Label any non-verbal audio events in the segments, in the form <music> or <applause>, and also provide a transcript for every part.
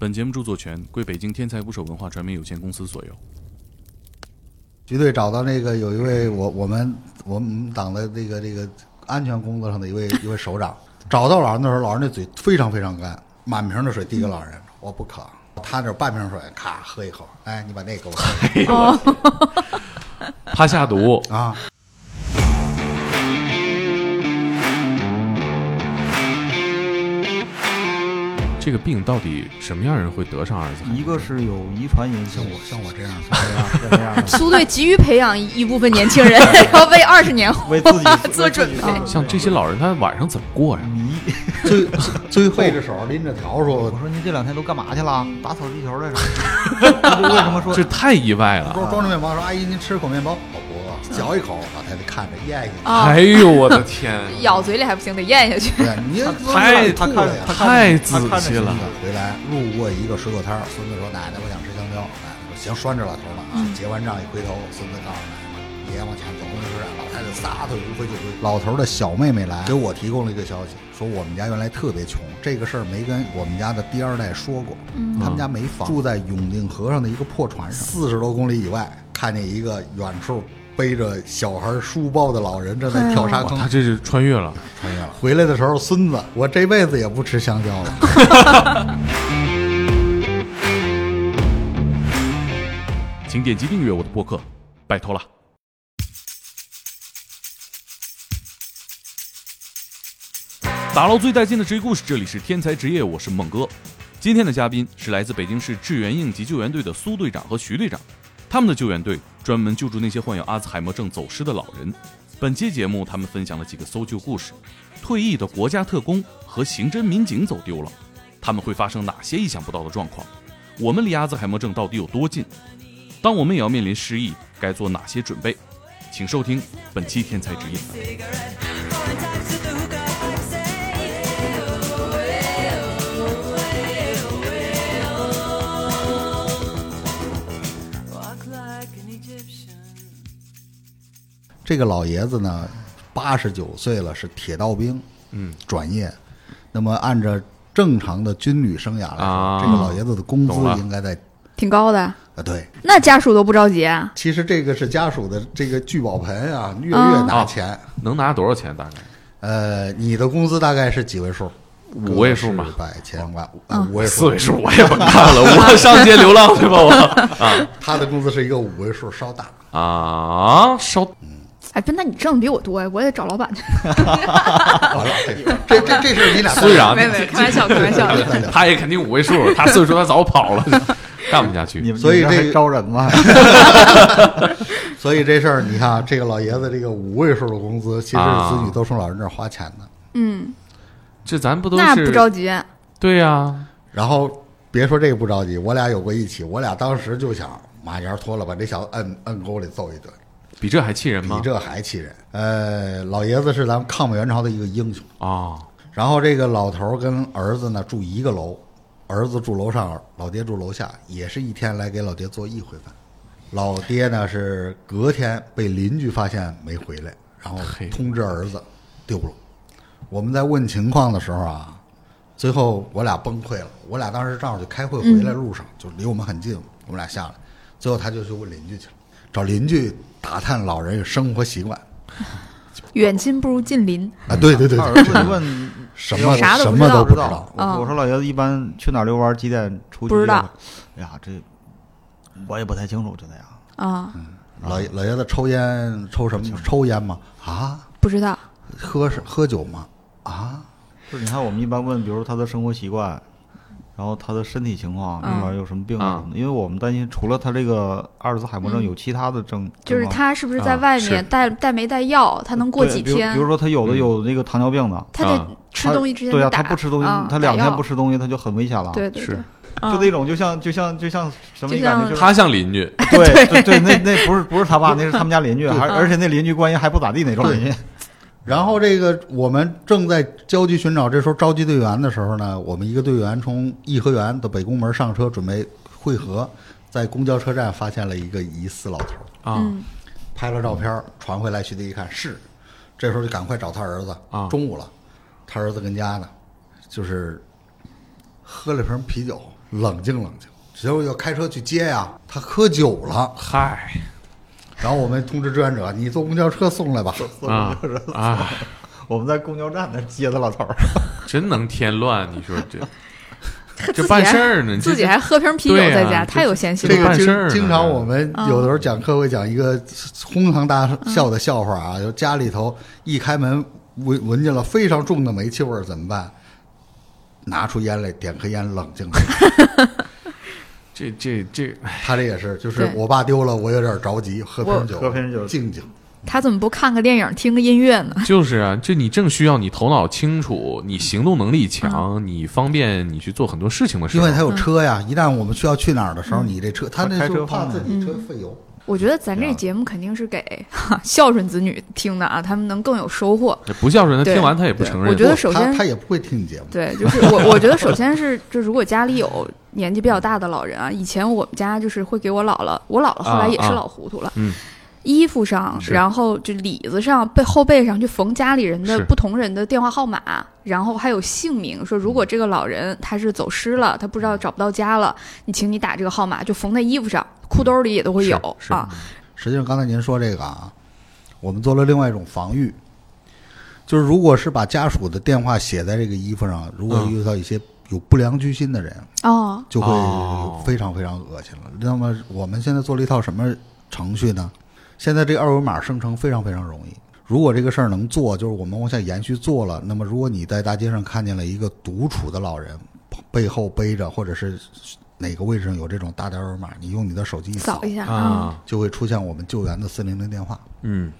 本节目著作权归北京天才捕手文化传媒有限公司所有。局队找到那个有一位我我们我们党的这个这个安全工作上的一位一位首长，找到老人的时候，老人的嘴非常非常干，满瓶的水递给老人，我不渴，他这半瓶水，咔喝一口，哎，你把那给我喝。怕 <laughs> 下毒，啊。这个病到底什么样人会得上阿尔兹海默？一个是有遗传因素像，我像我这样，这样的，<laughs> 苏队急于培养一部分年轻人，<laughs> 要为二十年后为自己 <laughs> 做准备。像这些老人，他晚上怎么过呀？迷。最最后背着手拎着笤帚我，说您这两天都干嘛去了？打扫地球来着。为什么说这太意外了！装装着面包说：“阿姨，您吃口面包。”嚼一口，老太太看着咽下去。啊哎，呦我的天，<laughs> 咬嘴里还不行，得咽下去。对，你太吐了呀太仔细了。回来路过一个水果摊儿，孙子说：“奶奶，我想吃香蕉。”奶奶说：“行，拴着老头了啊！”结完账一回头，孙子告诉奶奶：“爷往前走，公车站。”老太太撒腿如飞就追。老头的小妹妹来给我提供了一个消息，说我们家原来特别穷，这个事儿没跟我们家的第二代说过。他们家没房，住在永定河上的一个破船上，四十多公里以外，看见一个远处背着小孩书包的老人正在跳沙哇，坑。他这是穿越了。穿越了。回来的时候，孙子，我这辈子也不吃香蕉了。<laughs> 请点击订阅我的播客，拜托了。打捞最带劲的职业故事，这里是天才职业，我是猛哥。今天的嘉宾是来自北京市志愿应急救援队的苏队长和徐队长，他们的救援队专门救助那些患有阿兹海默症走失的老人。本期节目，他们分享了几个搜救故事：退役的国家特工和刑侦民警走丢了，他们会发生哪些意想不到的状况？我们离阿兹海默症到底有多近？当我们也要面临失忆，该做哪些准备？请收听本期《天才职业》。这个老爷子呢，八十九岁了，是铁道兵，嗯，转业。那么按照正常的军旅生涯来说，啊这个老爷子的工资应该在挺高的，啊，对。那家属都不着急啊？其实这个是家属的这个聚宝盆啊，月月啊拿钱。能拿多少钱？大概呃，你的工资大概是几位数？五位数嘛个十百千万，五位数。四位数我也不看了，我 <laughs> 上街流浪去吧，我啊他的工资是一个五位数，稍大。啊烧哎，不，那你挣的比我多呀，我也找老板去。完了，这这这这事你俩苏队长没没，开玩笑，开玩笑。他也肯定五位数，他四位数他早跑了，干不下去。你们所以这招人吗？<laughs> 所以这事儿，你看啊这个老爷子这个五位数的工资，其实子女都从老人这儿花钱的。嗯，这咱不都那不着急。对呀、然后别说这个不着急，我俩有过一起，我俩当时就想马甲脱了，把这小子摁摁沟里揍一顿，比这还气人吗？比这还气人。呃，老爷子是咱们抗美援朝的一个英雄。啊，然后这个老头儿跟儿子呢住一个楼，儿子住楼上，老爹住楼下，也是一天来给老爹做一回饭。老爹呢是隔天被邻居发现没回来，然后通知儿子丢了。我们在问情况的时候啊，最后我俩崩溃了。我俩当时正好就开会回来路上，就离我们很近，我们俩下来，最后他就去问邻居去了，找邻居打探老人生活习惯远亲不如近邻。啊。对对对他儿对，子一问什么啥都什么都不知道。。啊我我说老爷子一般去哪儿遛弯，几点出去？不知道。哎呀，这我也不太清楚，就那样。啊，老老爷子抽烟抽什么？抽烟吗？啊，不知道。喝是喝酒吗？啊，就是，你看我们一般问，比如他的生活习惯，然后他的身体情况，嗯里面有什么病啊啊什么的，因为我们担心除了他这个阿尔兹海默症，嗯有其他的症，就是他是不是在啊外面带带没带药？他能过对比如几天比？如说他有的嗯有那个糖尿病的，他啊得吃东西之前对呀，他不吃东西啊，他两天不吃东西，他就很危险了。是对对对，就啊那种就像就像就像什么感觉就他像邻居，<laughs> 对对对，那那不是不是他爸，那是他们家邻居，<laughs> 还嗯而且那邻居关系还不咋地那种邻居。然后这个我们正在焦急寻找，这时候召集队员的时候呢，我们一个队员从颐和园的北宫门上车准备汇合，在公交车站发现了一个疑似老头儿，啊，嗯。拍了照片传回来，徐队一看是，这时候就赶快找他儿子啊。中午了，他儿子跟家呢，就是喝了瓶啤酒，冷静冷静。结果要开车去接呀，他喝酒了，嗨然后我们通知志愿者，你坐公交车送来吧。啊啊，我们在公交站那接的老头儿，<laughs> 真能添乱！你说这这办事儿呢，这自己还喝瓶啤酒在家，这太有闲心了。这个经办事儿经常我们嗯有的时候讲课会讲一个哄堂大笑的笑话啊，就家里头一开门闻闻见了非常重的煤气味儿怎么办？拿出烟来，点颗烟，冷静冷静。<laughs> 这这这，他这也是，就是我爸丢了，我有点着急，喝瓶酒，喝瓶酒静静。他怎么不看个电影，听个音乐呢？<laughs> 就是啊，这你正需要你头脑清楚，你行动能力强，你方便你去做很多事情的时候，因为他有车呀，一旦我们需要去哪儿的时候，你这车，他那开时候怕车方便自己车费油。我觉得咱这节目肯定是给哈 <laughs> 孝顺子女听的啊，他们能更有收获。不孝顺的听完他也不承认。我觉得首先他他也不会听你节目。对，就是我，我觉得首先是，<laughs> 就如果家里有年纪比较大的老人啊，以前我们家就是会给我姥姥，我姥姥后来也是老糊涂了，嗯衣服上，然后就里子上、背后背上去缝家里人的不同人的电话号码，然后还有姓名，说如果这个老人他是走失了，他不知道找不到家了，你请你打这个号码，就缝在衣服上，裤兜里也都会有是是啊。实际上，刚才您说这个啊，我们做了另外一种防御，就是如果是把家属的电话写在这个衣服上，如果嗯遇到一些有不良居心的人，哦，就会哦非常非常恶心了。那么我们现在做了一套什么程序呢？现在这个二维码生成非常非常容易。如果这个事儿能做，就是我们往下延续做了。那么，如果你在大街上看见了一个独处的老人，背后背着或者是哪个位置上有这种大的二维码，你用你的手机一扫扫，一下啊，就会出现我们救援的四零零电话。嗯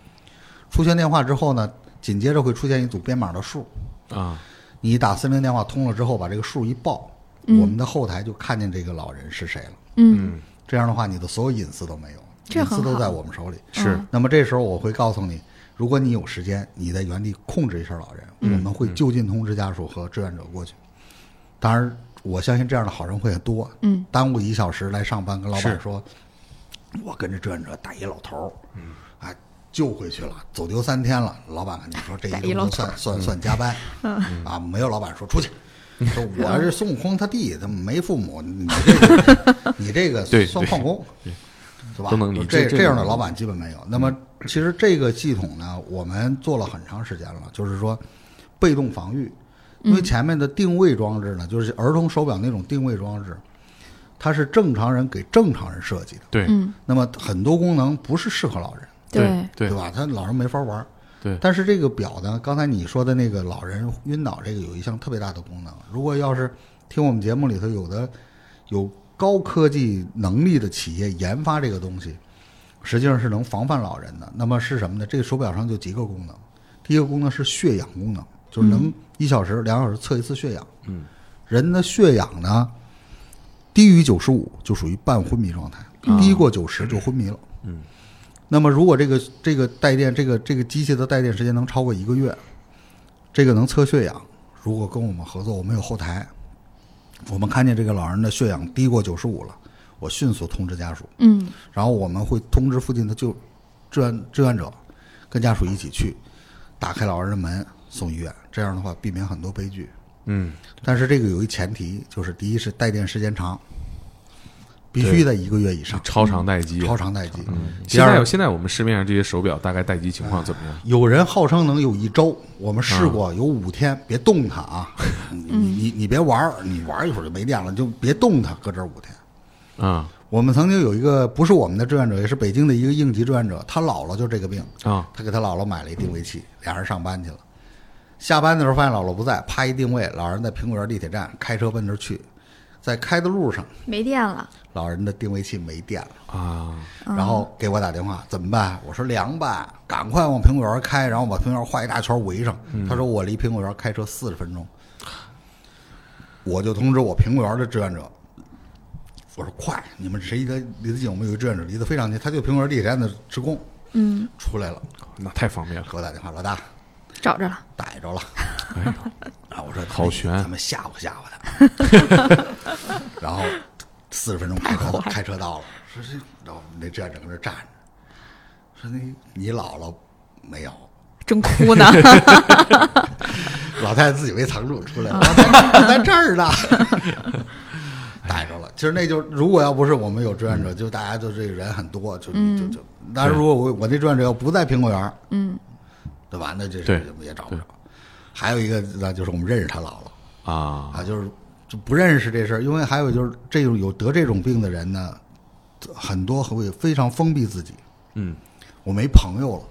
出现电话之后呢，紧接着会出现一组编码的数。啊，你打四零电话通了之后，把这个数一报，嗯我们的后台就看见这个老人是谁了。嗯嗯这样的话，你的所有隐私都没有，这很好。隐私都在我们手里。是。嗯那么这时候我会告诉你，如果你有时间，你在原地控制一下老人，嗯。我们会就近通知家属和志愿者过去。当然，我相信这样的好人会很多。嗯，耽误一小时来上班，跟老板说，我跟着志愿者打一老头儿，嗯，啊，救回去了，走丢三天了。老板跟你说这一个算算算加班，嗯，啊，没有老板说出去。<laughs> 说我是孙悟空他弟，他没父母，你这个 <laughs> 你这个算旷工，是吧？都能理这这样的老板基本没有。那么其实这个系统呢，我们做了很长时间了，就是说被动防御，因为前面的定位装置呢，就是儿童手表那种定位装置，它是正常人给正常人设计的，对嗯，那么很多功能不是适合老人，对，对对吧？他老人没法玩。对但是这个表呢，刚才你说的那个老人晕倒，这个有一项特别大的功能。如果要是听我们节目里头有的有高科技能力的企业研发这个东西，实际上是能防范老人的。那么是什么呢？这个手表上就几个功能。第一个功能是血氧功能，就是能一小时、两小时测一次血氧。嗯，人的血氧呢低于九十五就属于半昏迷状态，低过九十就昏迷了。嗯，那么如果这个这个带电这个这个机器的带电时间能超过一个月，这个能测血氧。如果跟我们合作，我们有后台，我们看见这个老人的血氧低过九十五了，我迅速通知家属，嗯然后我们会通知附近的救志愿志愿者，跟家属一起去打开老人的门送医院。这样的话，避免很多悲剧。嗯但是这个有一前提，就是第一是带电时间长，必须得一个月以上，超长待机，超长待机。第现在有现在我们市面上这些手表大概待机情况怎么样？有人号称能有一周，我们试过有五天，别动它啊！<laughs> 你你你别玩儿，你玩儿一会儿就没电了，就别动它，搁这儿五天。啊我们曾经有一个不是我们的志愿者，也是北京的一个应急志愿者，他姥姥就这个病，啊他给他姥姥买了一定位器，俩人上班去了。下班的时候发现姥姥不在，啪一定位，老人在苹果园地铁站开车奔那儿去，在开的路上，没电了，老人的定位器没电了。啊然后给我打电话，怎么办？我说凉吧，赶快往苹果园开，然后把苹果园画一大圈围上。他说我离苹果园开车四十分钟，我就通知我苹果园的志愿者，我说快，你们谁离得离得近？我们有一志愿者离得非常近，他就苹果园地铁站的职工嗯，出来了，那太方便了。给我打电话，老大找着了，逮着了。啊，我说好悬咱们吓唬吓唬他。<laughs> 然后四十分钟开车开车到了，说这，然后那志愿者搁那站着，说那你姥姥没有？<laughs> 正哭呢，<laughs> 老太太自己没藏住出来了，我在在这儿呢，逮着了其实那就如果要不是我们有志愿者，就大家就这个人很多，就嗯就就。但是如果我我那志愿者要不在苹果园，嗯，对吧？那这也找不着。还有一个呢就是我们认识他姥姥。啊，啊，就是就不认识这事儿，因为还有就是这种有得这种病的人呢，很多会非常封闭自己，嗯。我没朋友了。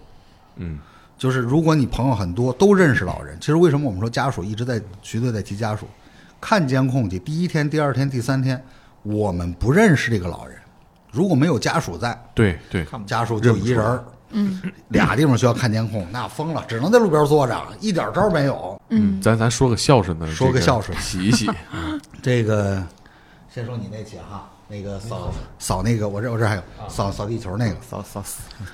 嗯。就是如果你朋友很多都认识老人，其实为什么我们说家属一直在徐队在提家属，看监控去，第一天、第二天、第三天，我们不认识这个老人，如果没有家属在，对对，家属就一人儿，嗯，俩地方需要看监控，那疯了，只能在路边坐着，一点招没有。嗯，咱咱说个孝顺的，说个孝顺洗一洗，<laughs> 这个，先说你那起哈，那个扫扫那个，我这我这还有扫扫地球那个，扫扫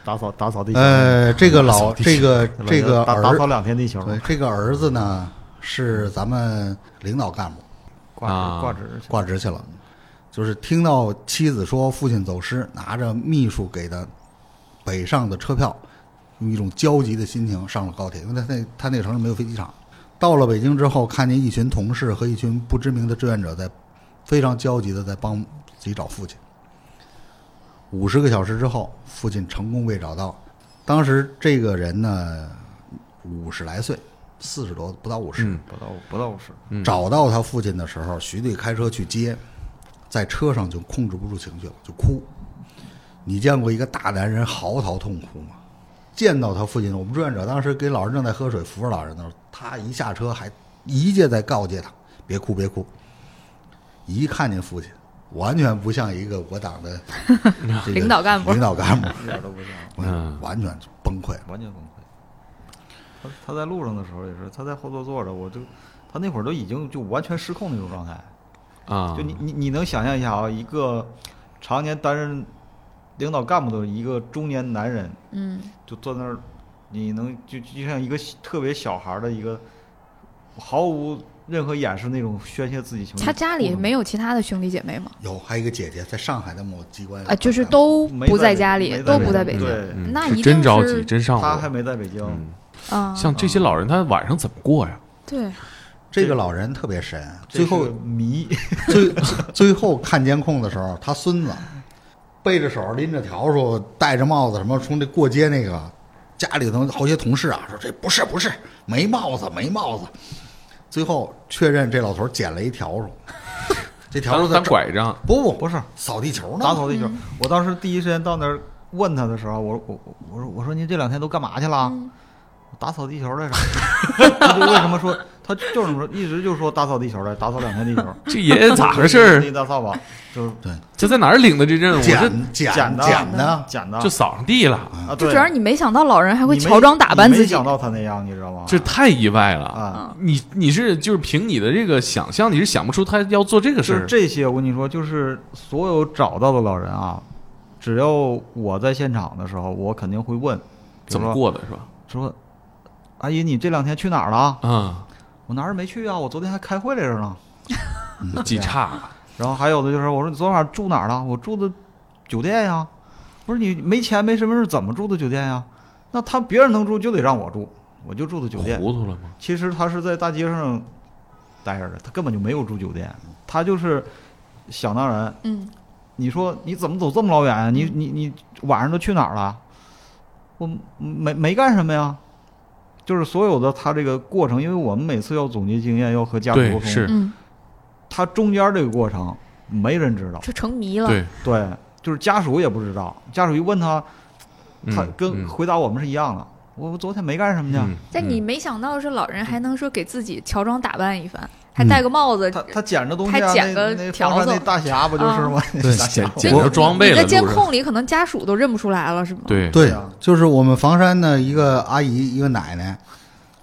打扫打扫地球，呃，这个老这个这个儿打打扫两天地球，对这个儿子呢是咱们领导干部。挂挂职挂职去了。就是听到妻子说父亲走失，拿着秘书给的北上的车票，用一种焦急的心情上了高铁，因为他那他那个城市没有飞机场。到了北京之后，看见一群同事和一群不知名的志愿者在非常焦急的在帮自己找父亲。五十个小时之后，父亲成功被找到。当时这个人呢，五十来岁，四十多不到五十、嗯不到不到五十，嗯找到他父亲的时候，徐队开车去接，在车上就控制不住情绪了，就哭。你见过一个大男人嚎啕痛哭吗？见到他父亲，我们志愿者当时给老人正在喝水，扶着老人的时候，他一下车还一介在告诫他别哭别哭。一看见父亲，完全不像一个我党的领导干部领导干部，<laughs> 一点都不像，嗯完全崩溃。完全崩溃。他他在路上的时候也是，他在后座坐着，我就他那会儿都已经就完全失控那种状态。啊，就你你你能想象一下啊，一个常年担任领导干部的一个中年男人，嗯，就坐那儿，你能就就像一个特别小孩儿的一个毫无任何掩饰那种宣泄自己情绪。他家里没有有其他的兄弟姐妹吗？有还有一个姐姐在上海的某机关啊，就是都不在家里，都不在在北京。那是一定真着急，真上火他还。没在北京。嗯，啊，像这些老人，他晚上怎么过呀？对，这个老人特别神，最后迷，最最后看监控的时候，他孙子背着手拎着笤帚，戴着帽子，什么从这过街那个家里头好些同事啊说这不是不是没帽子没帽子，最后确认这老头捡了一笤帚，<laughs> 这笤帚当在当拐杖，不不不是扫地球呢，打扫地球。我当时第一时间到那儿问他的时候，我我我我说我说您这两天都干嘛去了？打扫地球来着。他就为什么说他就是说，一直就说打扫地球来，打扫两天地球。这爷爷咋回事一儿？<laughs> 大扫把，就是这在哪儿领的这任务？捡捡捡的捡的，捡的，就扫上地了，啊，就对，主要是你没想到老人还会乔装打扮自己你没想。到他那样，你知道吗？这太意外了。啊，你你是就是凭你的这个想象，你是想不出他要做这个事就是儿。这些，我跟你说，就是所有找到的老人啊，只要我在现场的时候，我肯定会问，怎么过的是吧？说，阿姨，你这两天去哪儿了？啊，我哪儿也没去啊，我昨天还开会来着呢。<laughs> 记差了。<laughs> 然后还有的就是，我说你昨晚住哪儿了？我住的酒店呀。不是你没钱没身份证怎么住的酒店呀？那他别人能住就得让我住，我就住的酒店。糊涂了吗？其实他是在大街上待着的，他根本就没有住酒店，他就是想当然。嗯，你说你怎么走这么老远啊？你你你晚上都去哪儿了？我没没干什么呀，就是所有的他这个过程，因为我们每次要总结经验，要和家属沟通，是。嗯，他中间这个过程没人知道，就成谜了。对，对，就是家属也不知道，家属一问他，他嗯跟嗯。回答我们是一样的。我我昨天没干什么去，嗯但你嗯。没想到是老人还能说给自己乔装打扮一番，还戴个帽子。他他捡着东西啊，还捡个条子大侠不就是吗？<laughs> 对大侠捡着装备了在监控里可能家属都认不出来了，是吗？，对对啊，就是我们房山的一个阿姨，一个奶奶，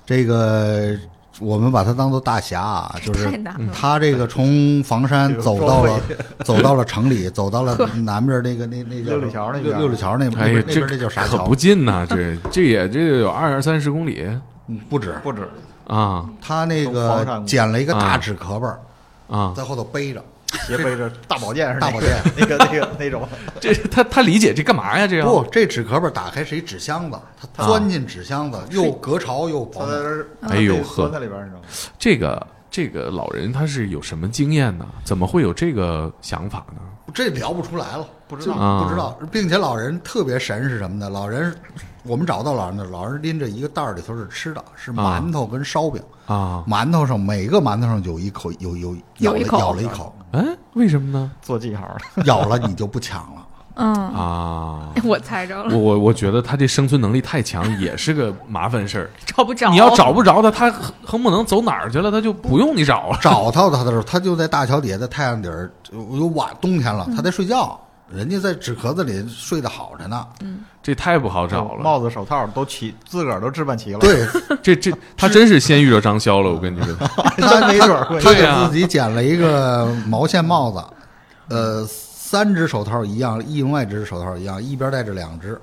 这个我们把她当做大侠啊，就是太难了。她这个从房山这个走到了走到了城里，走到了南边那个那那叫六里桥那边六六里桥那那哎那这边那叫啥桥可不？近呐，这这也这有二三十公里嗯不止，不止，啊他那个捡了一个大啊纸壳儿，啊！在后头背着。斜背着大宝剑是大宝剑 <laughs> 那个那个那种，这他他理解这干嘛呀？这样不，这纸壳儿打开是一纸箱子，他钻进纸箱子，又隔潮又保暖。哎呦呵钻在里边儿，你知道吗？这个这个老人他是有什么经验呢？怎么会有这个想法呢？这聊不出来了，不知道啊不知道，并且老人特别神是什么呢？老人，我们找到老人的，老人拎着一个袋儿里头是吃的，是馒头跟烧饼，啊，馒头上每个馒头上有一口有有咬了一口咬了一口，哎，为什么呢？做记号的，<laughs> 咬了你就不抢了。嗯，啊，<laughs> 我猜着了，我我我觉得他这生存能力太强，也是个麻烦事儿。<laughs> 找不着。你要找不着他，他横横不能走哪儿去了，他就不用你找了。找到他的时候，他就在大桥底下，在太阳底儿，有晚冬天了，他在睡觉。人家在纸壳子里睡得好着呢。这太不好找了。帽子、手套都齐，自个儿都置办齐了。，对，<laughs> 这这他真是先遇着张潇了，我跟你说。他没准儿会。他给自己剪了一个毛线帽子，呃，三只手套一样，另外一只手套一样，一边带着两只，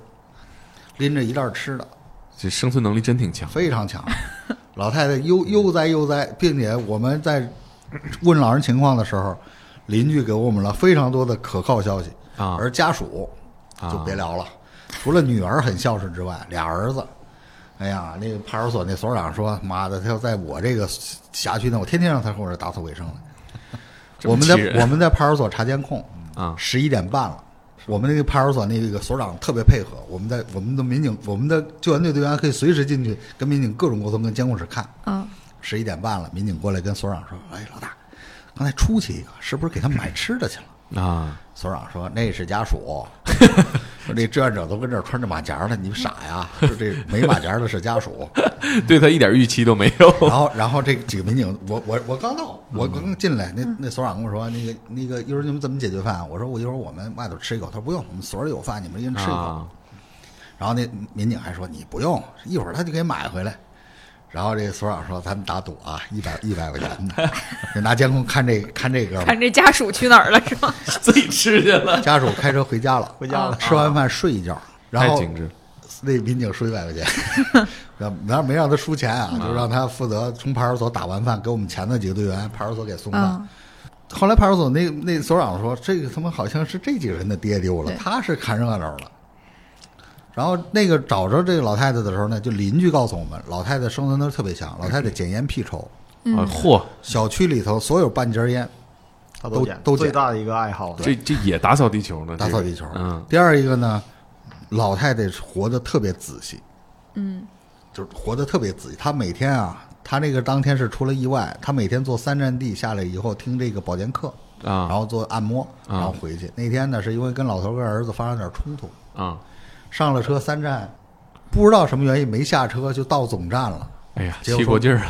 拎着一袋吃的，这生存能力真挺强。非常强。老太太悠悠哉悠哉，并且我们在问老人情况的时候，邻居给我们了非常多的可靠消息，啊而家属就啊别聊了，除了女儿很孝顺之外，俩儿子。哎呀，那个派出所那所长说：“妈的，他要在我这个辖区呢，我天天让他跟我这打扫卫生来。<laughs> ”我们在我们在派出所查监控，啊十一点半了。我们那个派出所那个所长特别配合，我们在我们的民警，我们的救援队队员可以随时进去跟民警各种沟通，跟监控室看。嗯，十一点半了，民警过来跟所长说：“哎，老大，刚才出去一个，是不是给他买吃的去了啊，？”所长说：“那是家属。<laughs> ”说这志愿者都跟这儿穿着马甲了，你们傻呀？说这没马甲的是家属。<laughs> 对他一点预期都没有。<laughs> 然后，然后这几个民警，我我我刚到，我刚进来，那那所长跟我说，那个那个一会儿你们怎么解决饭？我说我一会儿我们外头吃一口。他说不用，我们所里有饭，你们一人吃一口。啊然后那民警还说你不用，一会儿他就给买回来。然后这个所长说咱们打赌啊，一百一百块钱的，<laughs> 就拿监控看这看这哥们看这家属去哪儿了是吧？<laughs> 自己吃去了，家属开车回家了，回家了吃完饭睡一觉，然后太精致。那民警输一百块钱，<laughs> 然后没让他输钱啊，就让他负责从派出所打完饭给我们前头几个队员派出所给送饭。嗯，后来派出所那那所长说，这个他妈好像是这几个人的爹丢了，他是看热闹了。然后那个找着这个老太太的时候呢，就邻居告诉我们，老太太生存能力特别强，老太太捡烟屁抽，啊，嚯，小区里头所有半截烟他都捡，都捡最大的一个爱好。这这也打扫地球呢，打扫地球。嗯，第二一个呢，老太太活得特别仔细，嗯，就是活得特别仔细。她每天啊，她那个当天是出了意外，她每天坐三站地下来以后听这个保健课啊，然啊后做按摩，然后回去。那天呢，是因为跟老头跟儿子发生点冲突，啊，上了车三站，不知道什么原因没下车就到总站了，哎呀，结果气过劲儿了。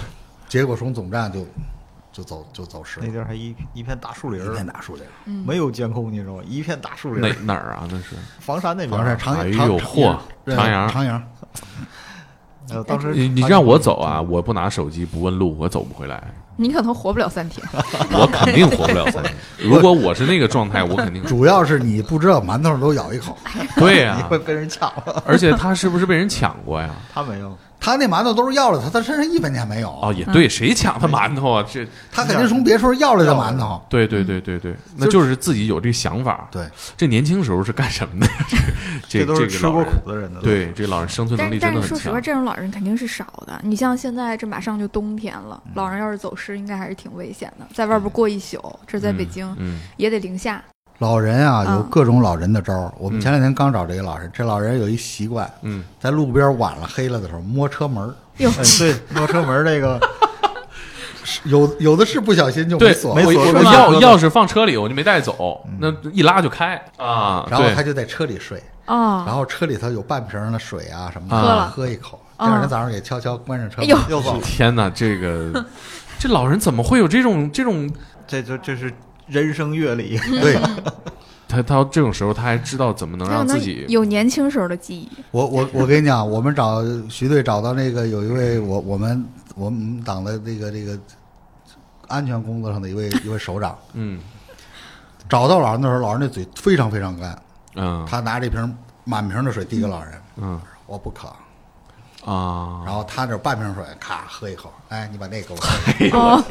结果从总站就就走就走失了，那地儿还一一片大树林一片儿，大树林。没有监控，你知道吗？一片大树林哪儿。哪儿啊？那是房山那边房，山长哎长长呦嚯对长阳长阳，<laughs> 呃，当时你你让我走啊，我不拿手机不问路，我走不回来，你可能活不了三天。<laughs> 我肯定活不了三天。<laughs> 如果我是那个状态，我肯定 <laughs> 主要是你不知道馒头都咬一口，对呀、你会被人抢了。而且他是不是被人抢过呀？他没有，他那馒头都是要了他，他身上一分钱没有。哦，也对，谁抢他馒头啊？这，<laughs> 他肯定从别处要来的馒头。对对对对对，那就是自己有这想法。对，这年轻时候是干什么的？<laughs> 这都是吃过苦的人的。对，这老人生存能力真的很但是说实话，这种老人肯定是少的。你像现在这马上就冬天了，嗯老人要是走失，应该还是挺危险的，在外边过一宿，这在北京嗯，也得零下。老人啊，嗯有各种老人的招儿。我们前两天刚找这个老人，这老人有一习惯，嗯在路边晚了黑了的时候摸车门儿，哟，哎，对，摸车门这个，<laughs> 有有的是不小心就没，锁，没锁钥钥匙放车里，我就没带走，那一拉就开啊。然后他就在车里睡，啊，然后车里头有半瓶的水啊什么的，喝了喝一口。第啊二天早上给悄悄关上车门哎呦，又走。天哪，这个这老人怎么会有这种这种？这就这是人生阅历。对。<laughs> 他到这种时候他还知道怎么能让自己有年轻时候的记忆。我我我跟你讲，我们找徐队找到那个有一位我我们我们党的这个这个安全工作上的一位一位首长，嗯。找到老人的时候，老人那嘴非常非常干，嗯。他拿着一瓶满瓶的水递给老人，嗯。我不渴，啊，然后他这半瓶水，咔喝一口，哎，你把那给我喝。<laughs> 哎呦，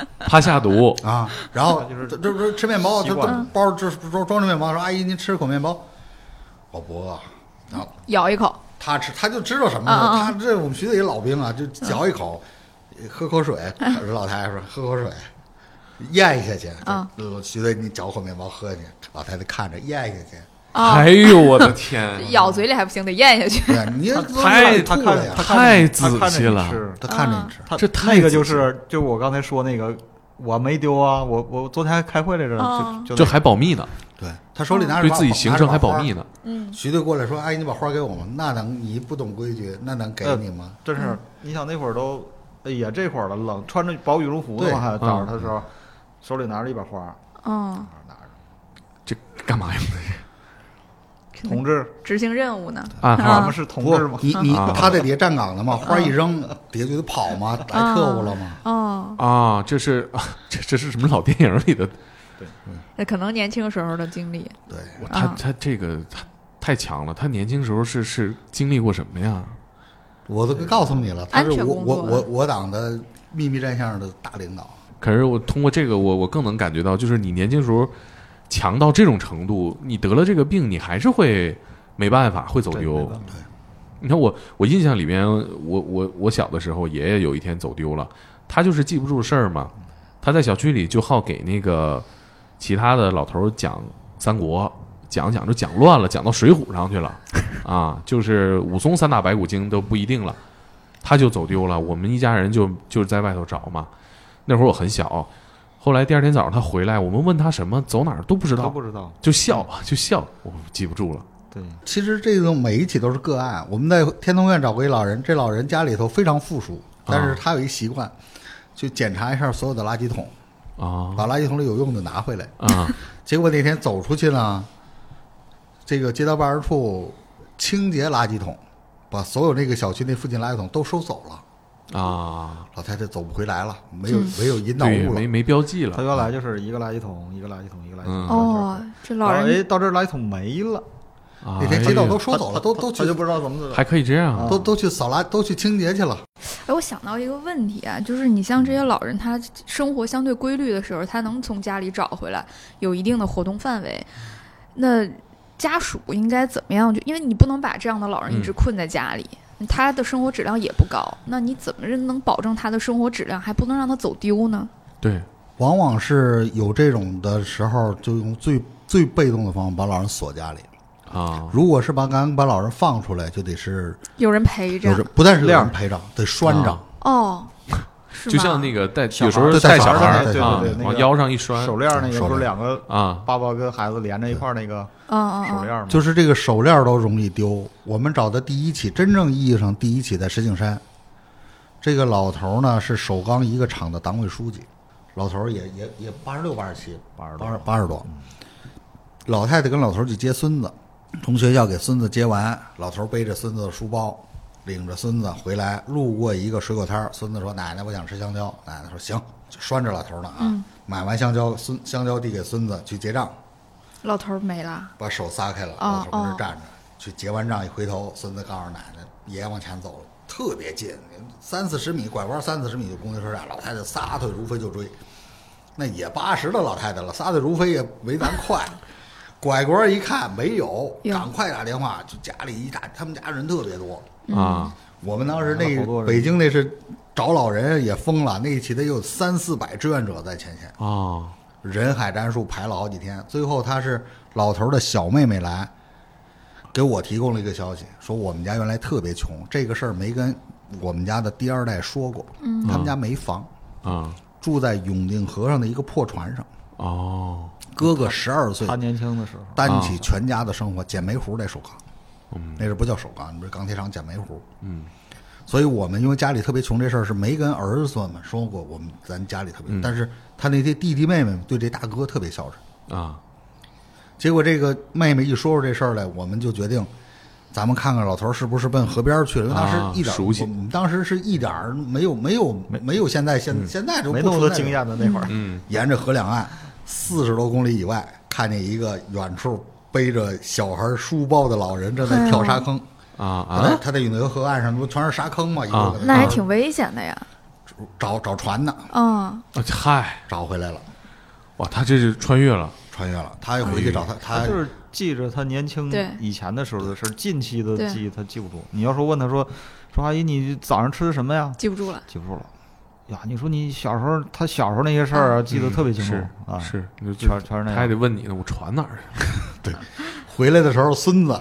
<laughs> 怕下毒啊，然后 <laughs> 就是这这这吃面包，他习惯他包这装装着面包，说阿姨您吃口面包，我不饿，然后咬一口，他吃他就知道什么？他这我们徐队也老兵啊，就嚼一口，喝口水。老太太说喝口水，咽下去。啊呃徐队，你嚼口面包喝下去。老太太看着咽下去。啊哎，呦我的天，<laughs> 咬嘴里还不行，得咽下去。对，你太他看他看太仔细了你吃他看着你吃。他这太那个就是就我刚才说那个，我没丢啊，我我昨天还开会来着，哦就这还保密呢，对他手里拿着对把自己行程还保密。呢。嗯，徐队过来说：“阿姨，你把花给我们。”那能你不懂规矩，那能给你吗？真是，你想那会儿都，哎呀，这会儿了，冷，穿着薄羽绒服呢还找着他的时候，手里拿着一把花，嗯，拿着，这干嘛用的？同志，执行任务呢。啊，我们是同志嘛，，你你啊。他在底下站岗呢嘛，花一扔，底下就得跑嘛，来特务了吗。哦，啊，这是 <laughs> 这这是什么老电影里的？对。那可能年轻时候的经历。对，他啊。他这个他太强了，他年轻时候是是经历过什么呀？我都告诉你了，他是我我我我党的秘密战线的大领导。可是我通过这个，我我更能感觉到，就是你年轻时候强到这种程度，你得了这个病，你还是会没办法，会走丢你看我，我印象里面，我我我小的时候，爷爷有一天走丢了，他就是记不住事儿嘛。他在小区里就好给那个其他的老头儿讲三国，讲讲就讲乱了，讲到水浒上去了，啊，就是武松三打白骨精都不一定了，他就走丢了。我们一家人就就是在外头找嘛。那会儿我很小，后来第二天早上他回来，我们问他什么，走哪儿都不知道，都不知道，就笑就笑，我记不住了。对，其实这种每一起都是个案。我们在天通苑找过一老人，这老人家里头非常富庶，但是他有一习惯，就检查一下所有的垃圾桶，啊把垃圾桶里有用的拿回来。啊结果那天走出去呢，这个街道办事处清洁垃圾桶，把所有那个小区那附近垃圾桶都收走了。啊，老太太走不回来了，没有嗯没有引导，物了没。没标记了。他原来就是一个垃圾桶，一个垃圾桶，一个垃圾嗯桶。哦，这老人哎，人到这垃圾桶没了，啊那天街道都收走了，都都去他就不知道怎么走。还可以这样啊都都去扫垃，都去清洁去了。哎，我想到一个问题啊，就是你像这些老人，他生活相对规律的时候，他能从家里找回来，有一定的活动范围，那家属应该怎么样？就因为你不能把这样的老人一直困在家里，他的生活质量也不高，那你怎么能保证他的生活质量，还不能让他走丢呢？对，往往是有这种的时候，就用最最被动的方法把老人锁家里。啊，如果是把敢把老人放出来，就得是有人陪着，不但是有人陪着，得拴着啊。哦，是就像那个带小有时候孩儿带小孩带小孩儿对对对，往腰上一拴手链那个手链不是两个啊爸爸跟孩子连着一块儿那个嗯嗯嗯，手链儿吗？就是这个手链都容易丢。我们找的第一起，真正意义上第一起在石景山，这个老头儿呢是首钢一个厂的党委书记，老头儿也也也八十六八十七，八十多八十八十多。老太太跟老头儿去接孙子，从学校给孙子接完，老头儿背着孙子的书包，领着孙子回来，路过一个水果摊儿，孙子说：“奶奶，我想吃香蕉。”奶奶说：“行。”就拴着老头儿呢啊。买完香蕉，孙香蕉递给孙子去结账，老头儿没了，把手撒开了，哦老头跟那儿哦站着，去结完账一回头，孙子告诉奶奶，爷爷往前走了，特别近，三四十米，拐弯三四十米就公交车站，老太太撒腿如飞就追，那也八十的老太太了，撒腿如飞也没咱快。拐个弯一看没有，赶快打电话，就家里一打，他们家人特别多。啊。我们当时那北京那是找老人也疯了，那一起得有三四百志愿者在前线。啊。人海战术排了好几天，最后他是老头的小妹妹来，给我提供了一个消息，说我们家原来特别穷，这个事儿没跟我们家的第二代说过，嗯。他们家没房，啊住在永定河上的一个破船上，哦。哥哥十二岁他年轻的时候，担起全家的生活，捡煤糊在首钢，嗯。那是不叫首钢，你不是钢铁厂捡煤糊，嗯。所以我们因为家里特别穷这事儿是没跟儿子们说过，我们咱家里特别，嗯。但是他那些弟弟妹妹对这大哥特别孝顺。啊。结果这个妹妹一说出这事儿来，我们就决定，咱们看看老头儿是不是奔河边去了。因为当啊时一点儿，熟悉。我们当时是一点儿没有没有没有现在现现在就没那么多经验的那会儿，嗯。沿着河两岸四十多公里以外，看见一个远处背着小孩书包的老人正在跳沙坑。啊啊他在永定河岸上不全是沙坑吗，啊那还挺危险的呀。找找船呢，嗯，啊嗨找回来了，哇，他这是穿越了穿越了。他又回去找他，他他就是记着他年轻以前的时候的事儿，近期的记忆他记不住。你要说问他说说阿姨，你早上吃的什么呀？记不住了。记不住了。呀，你说你小时候，他小时候那些事儿啊，记得特别清楚是啊，是，全全是那他还。得问你呢，我传哪儿去？<laughs> 对回来的时候，孙子，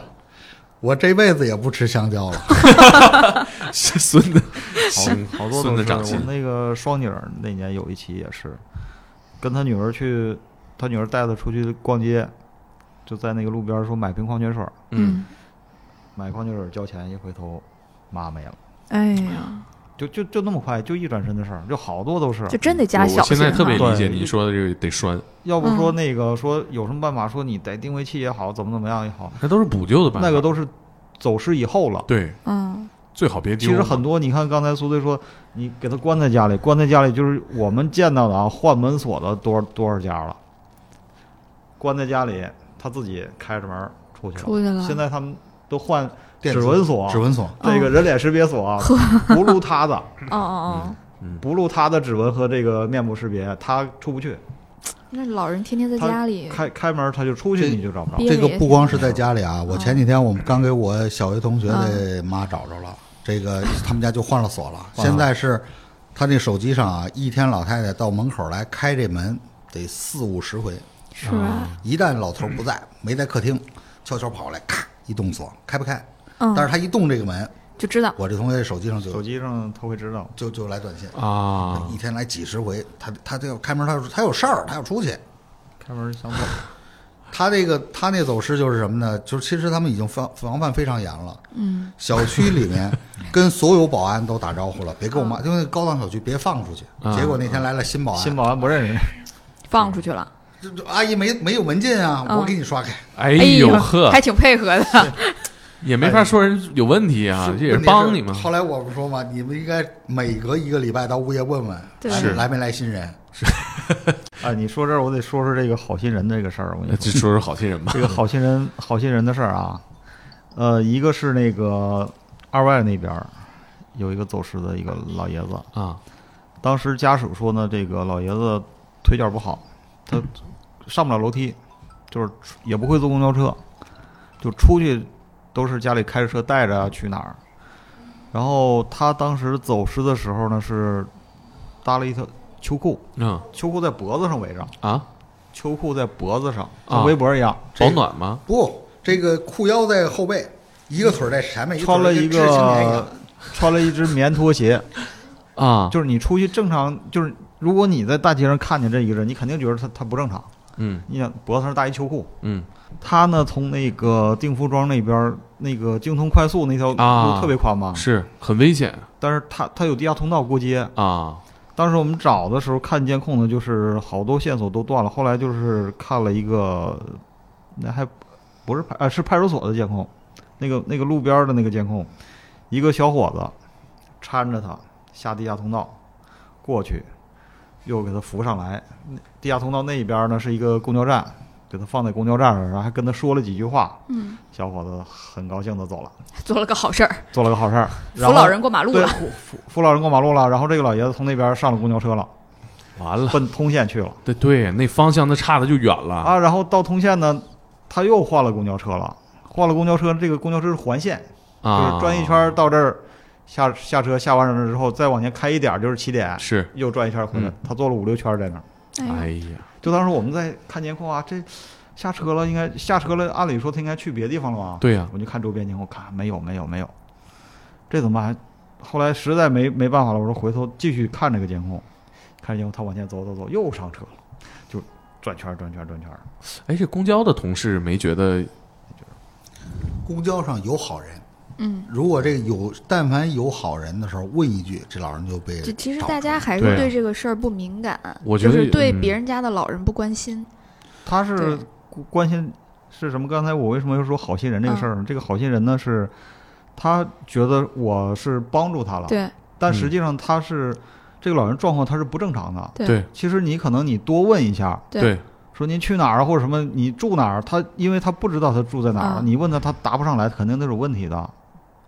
我这辈子也不吃香蕉了。<laughs> 孙子，好好多孙子长心那个双女儿那年有一期也是，跟他女儿去，他女儿带他出去逛街，就在那个路边说买瓶矿泉水儿，嗯，买矿泉水儿交钱，一回头，妈没了，哎呀，就就就那么快，就一转身的事儿，就好多都是。就真得加我小现在特别哈理解你说的这个得拴，要不说嗯那个说有什么办法，说你逮定位器也好，怎么怎么样也好，那都是补救的办法。那个都是走失以后了。对，嗯，最好别丢。其实很多，你看刚才苏队说，你给他关在家里，关在家里就是我们见到的啊，换门锁的多少多少家了，关在家里，他自己开着门出去了。出去了。现在他们都换指纹锁指纹锁，这个人脸识别锁啊，不录他的，哦哦嗯，不录他的指纹和这个面部识别，他出不去。哦，那老人天天在家里开开门他就出去，你就找不着。这个不光是在家里啊，我前几天我们刚给我小学同学的妈找着了，这个 <laughs> 他们家就换了锁了。现在是他那手机上啊，一天老太太到门口来开这门得四五十回，是吧？一旦老头不在，没在客厅，悄悄跑来，咔一动锁，开不开？嗯，但是他一动这个门，就知道我这同学手机上手就机上他会知道。就就来短信，啊，一天来几十回，他他这个开门，他他有事儿，他要出去。开门想走，他这个他那走失就是什么呢？就是其实他们已经防防范非常严了。嗯，小区里面跟所有保安都打招呼了，别给我妈，因为高档小区别放出去。啊结果那天来了新保安，新保安不认识，放出去了。这这阿姨没没有门禁啊，嗯我给你刷开。哎哎呦呵，还挺配合的。也没法说人有问题啊，这也是帮你们。后来我不说嘛，你们应该每隔一个礼拜到物业问问，来是来没来新人。是 <laughs> 啊，你说这儿我得说说这个好心人这个事儿。我跟你说说好心人吧这。个好心人 <laughs> 好心人的事儿啊，呃，一个是那个二外那边儿有一个走失的一个老爷子，啊，当时家属说呢，这个老爷子腿脚不好，他上不了楼梯，就是也不会坐公交车，就出去都是家里开着车带着啊去哪儿。然后他当时走失的时候呢，是搭了一条秋裤，嗯。秋裤在脖子上围着，啊，秋裤在脖子上，啊。像围脖一样，保暖吗？不，这个裤腰在后背，一个腿在前面，穿了一个穿了一只棉拖鞋，<laughs> 啊，就是你出去正常，就是如果你在大街上看见这一个人，你肯定觉得他他不正常。嗯。你想脖子上搭一秋裤，嗯他呢从那个定福庄那边儿那个京通快速那条啊路特别宽嘛，是很危险但是他他有地下通道过街。啊。当时我们找的时候看监控呢，就是好多线索都断了。后来就是看了一个，那还不是派啊，是派出所的监控，那个那个路边儿的那个监控，一个小伙子搀着他下地下通道过去，又给他扶上来。那地下通道那一边呢是一个公交站，给他放在公交站上，然后还跟他说了几句话。嗯，小伙子很高兴的走了，<laughs> 做了个好事儿，做了个好事儿，扶老人过马路对了。扶扶扶老人过马路了。然后这个老爷子从那边上了公交车了，完了，奔通县去了。对对，那方向那差的就远了。啊，然后到通县呢，他又换了公交车了，换了公交车，这个公交车是环线，就啊，是转一圈到这儿，下下车下完车之后，再往前开一点儿就是起点，是，又转一圈回来嗯，他坐了五六圈在那儿。哎呀，就当时我们在看监控啊，这下车了，应该下车了，按理说他应该去别的地方了吧？对呀，我就看周边监控，看没有没有没有，这怎么办？后来实在没没办法了，我说回头继续看这个监控，看监控他往前走走走，又上车了，就转圈儿转圈儿转圈儿。哎，这公交的同事没觉得公交上有好人，嗯，如果这个有，但凡有好人的时候，问一句，这老人就被就其实大家还是对这个事儿不敏感，我觉得就是对嗯别人家的老人不关心。他是关关心是什么？刚才我为什么又说好心人这个事儿呢？这个好心人呢是，他觉得我是帮助他了，对但实际上他是、这个老人状况他是不正常的。对对其实你可能你多问一下，对对说您去哪儿啊或者什么，你住哪儿？他因为他不知道他住在哪儿，啊你问他他答不上来，肯定都有问题的。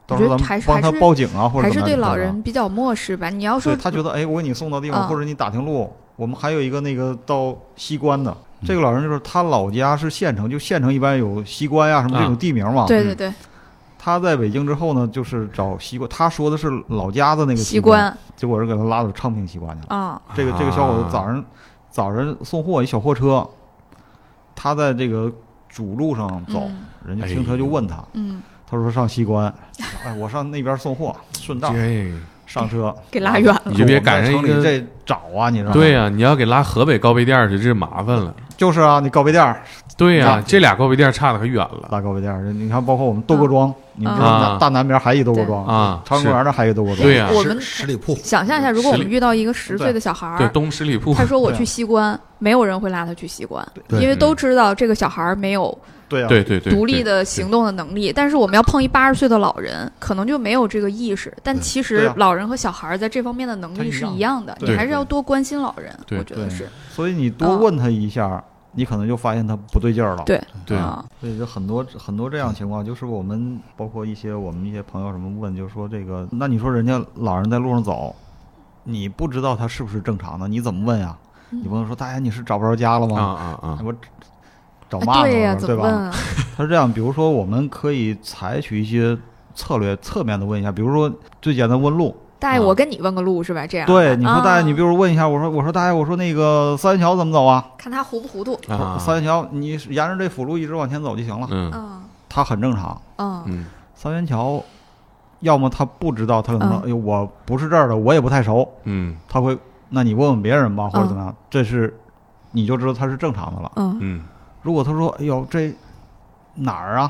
我到时候咱们帮他是还是报警啊，或者还是对老怎么样就可以了人比较漠视吧。你要说他觉得，哎，我给你送到地方，啊或者你打听路。我们还有一个那个到西关的，嗯这个老人就是他老家是县城，就县城一般有西关呀、什么这种啊地名嘛。对对对，他在北京之后呢，就是找西关，他说的是老家的那个西关，结果是给他拉到昌平西关去了。啊，这个这个小伙子啊早上早上送货一小货车，他在这个主路上走，嗯人家停车就问他，嗯，他说上西关，哎，我上那边送货，顺道上车，给拉远了你。就别赶上城里这找啊，你知道吗？对呀、你要给拉河北高碑店去，这麻烦了。就是啊，你高碑店对呀、那这俩高碑店差的可远了拉高碑店，你看，包括我们豆各庄，你们知道啊大大南边还一豆各庄，啊。朝阳公园那还一豆各庄，对呀我们十十里铺，想象一下，如果我们遇到一个十岁的小孩儿对，东十里铺他说我去西关，没有人会拉他去西关，因为都知道这个小孩儿没有对啊，对对对，独立的行动的能力。但是我们要碰一八十岁的老人，可能就没有这个意识。但其实啊老人和小孩儿在这方面的能力是一样的，你还是要多关心老人。我觉得是所以你多问他一下，你可能就发现他不对劲儿了。对对啊，所以就很多很多这样情况，就是我们包括一些我们一些朋友什么问，就是说这个，那你说人家老人在路上走，你不知道他是不是正常的，你怎么问呀？嗯你不能说大爷你是找不着家了吗啊吗？啊啊！我找哎骂对呀，呢，对吧？<laughs> 他是这样，比如说我们可以采取一些策略，侧面的问一下，比如说最简单问路。大爷，啊我跟你问个路是吧？这样对，你说大爷，啊你比如问一下，我说我说大爷，我说那个三元桥怎么走啊？看他糊不糊涂？啊，三元桥，你沿着这辅路一直往前走就行了，嗯嗯他很正常。嗯嗯三元桥，要么他不知道，他可能说嗯哎呦我不是这儿的，我也不太熟，嗯他会，那你问问别人吧，或者嗯怎么样，这是你就知道他是正常的了。嗯嗯如果他说哎呦这哪儿啊，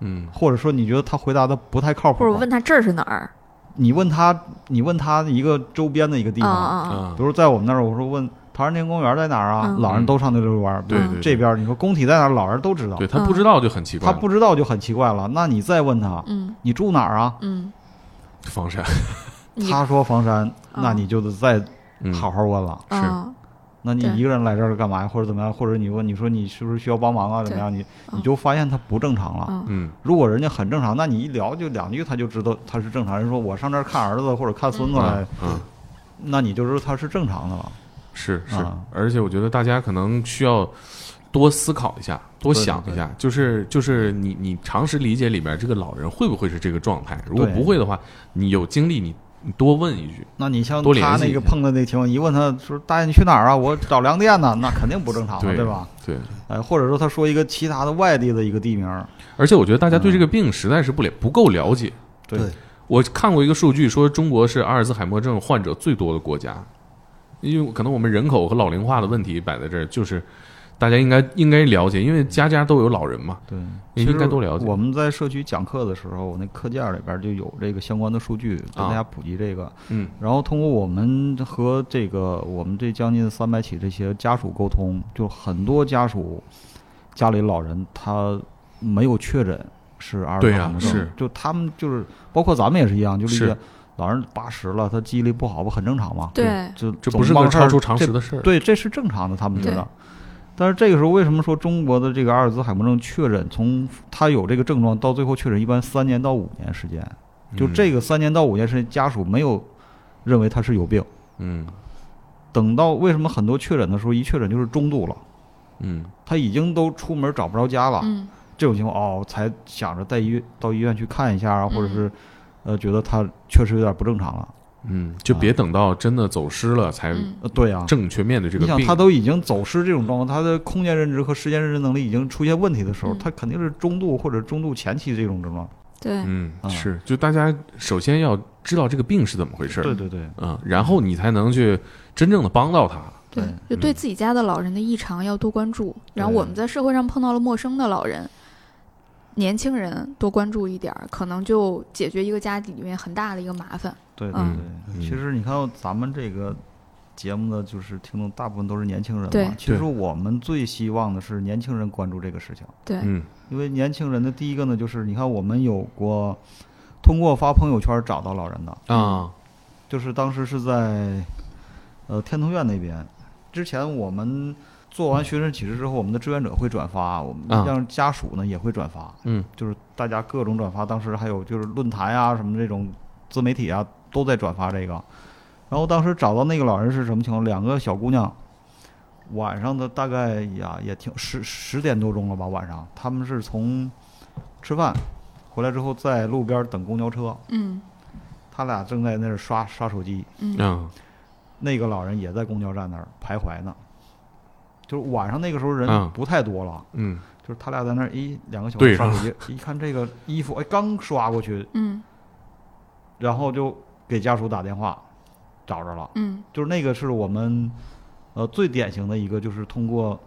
嗯或者说你觉得他回答的不太靠谱或者，我问他这儿是哪儿？你问他，你问他一个周边的一个地啊方，啊啊！啊比如在我们那儿，我说问陶然亭公园在哪儿啊？嗯老人都上那遛弯儿。对对，这边你说工体在哪儿，老人都知道。对他不知道就很奇怪他，不知道就很奇怪了。那你再问他，嗯你住哪儿啊？嗯，房山，他说房山，嗯那你就得再嗯好好问了。是啊那你一个人来这儿干嘛呀？或者怎么样？或者你问你说你是不是需要帮忙啊？怎么样？你嗯你就发现他不正常了。嗯嗯如果人家很正常，那你一聊就两句，他就知道他是正常人。说我上这儿看儿子或者看孙子来嗯，嗯那你就知道他是正常的了。是是啊，而且我觉得大家可能需要多思考一下，多想一下，就是就是你你常识理解里面这个老人会不会是这个状态？如果不会的话，你有精力你你多问一句，那你像多他那个碰到那情况，一问他说：“大爷，你去哪儿啊？我找粮店呢。”那肯定不正常了，对对吧？对。哎，或者说他说一个其他的外地的一个地名，而且我觉得大家对这个病实在是不了不够了解。对对我看过一个数据，说中国是阿尔兹海默症患者最多的国家，因为可能我们人口和老龄化的问题摆在这儿，就是大家应该应该了解，因为家家都有老人嘛，对，应该都了解。我们在社区讲课的时候，我那课件里边就有这个相关的数据，跟大家普及这个。嗯然后通过我们和这个我们这将近三百起这些家属沟通，就很多家属家里老人他没有确诊是阿尔兹对呀海默症，是就他们就是包括咱们也是一样，就是解老人八十了，他记忆力不好不很正常吗？对就这不是个超出常识的事儿。对，这是正常的，他们觉对得。但是这个时候，为什么说中国的这个阿尔兹海默症确诊，从他有这个症状到最后确诊，一般三年到五年时间。就嗯这个三年到五年时间，家属没有认为他是有病。嗯等到为什么很多确诊的时候，一确诊就是中度了，嗯他已经都出门找不着家了。嗯这种情况哦，才想着带医院到医院去看一下啊，或者嗯是呃觉得他确实有点不正常了。嗯，就别等到真的走失了才对啊，正确面对这个你想，病。他都已经走失这种状况，他的空间认知和时间认知能力已经出现问题的时候，嗯他肯定是中度或者中度前期这种症状。对嗯啊是，就大家首先要知道这个病是怎么回事儿，对对对，嗯，然后你才能去真正的帮到他。对对，就对自己家的老人的异常要多关注。然后我们在社会上碰到了陌生的老人，年轻人多关注一点儿，可能就解决一个家里面很大的一个麻烦。对对嗯对。嗯。其实你看咱们这个节目的就是听众大部分都是年轻人嘛，其实我们最希望的是年轻人关注这个事情，对，嗯。因为年轻人的第一个呢，就是你看我们有过通过发朋友圈找到老人的，啊，就是当时是在呃天通苑那边，之前我们做完寻人启事之后，我们的志愿者会转发，我们啊。让家属呢也会转发，嗯。就是大家各种转发，当时还有就是论坛啊什么这种自媒体啊都在转发这个。然后当时找到那个老人是什么情况？两个小姑娘，晚上的大概呀也挺十十点多钟了吧，晚上他们是从吃饭回回来之后在路边等公交车，嗯。他俩正在那儿刷刷手机，嗯。嗯那个老人也在公交站那儿徘徊呢。就是晚上那个时候人嗯不太多了，嗯。就是他俩在那儿一两个小对时刷手机，一看这个衣服，哎，刚刷过去，嗯。然后就给家属打电话，找着了。嗯就是那个是我们呃最典型的一个，就是通过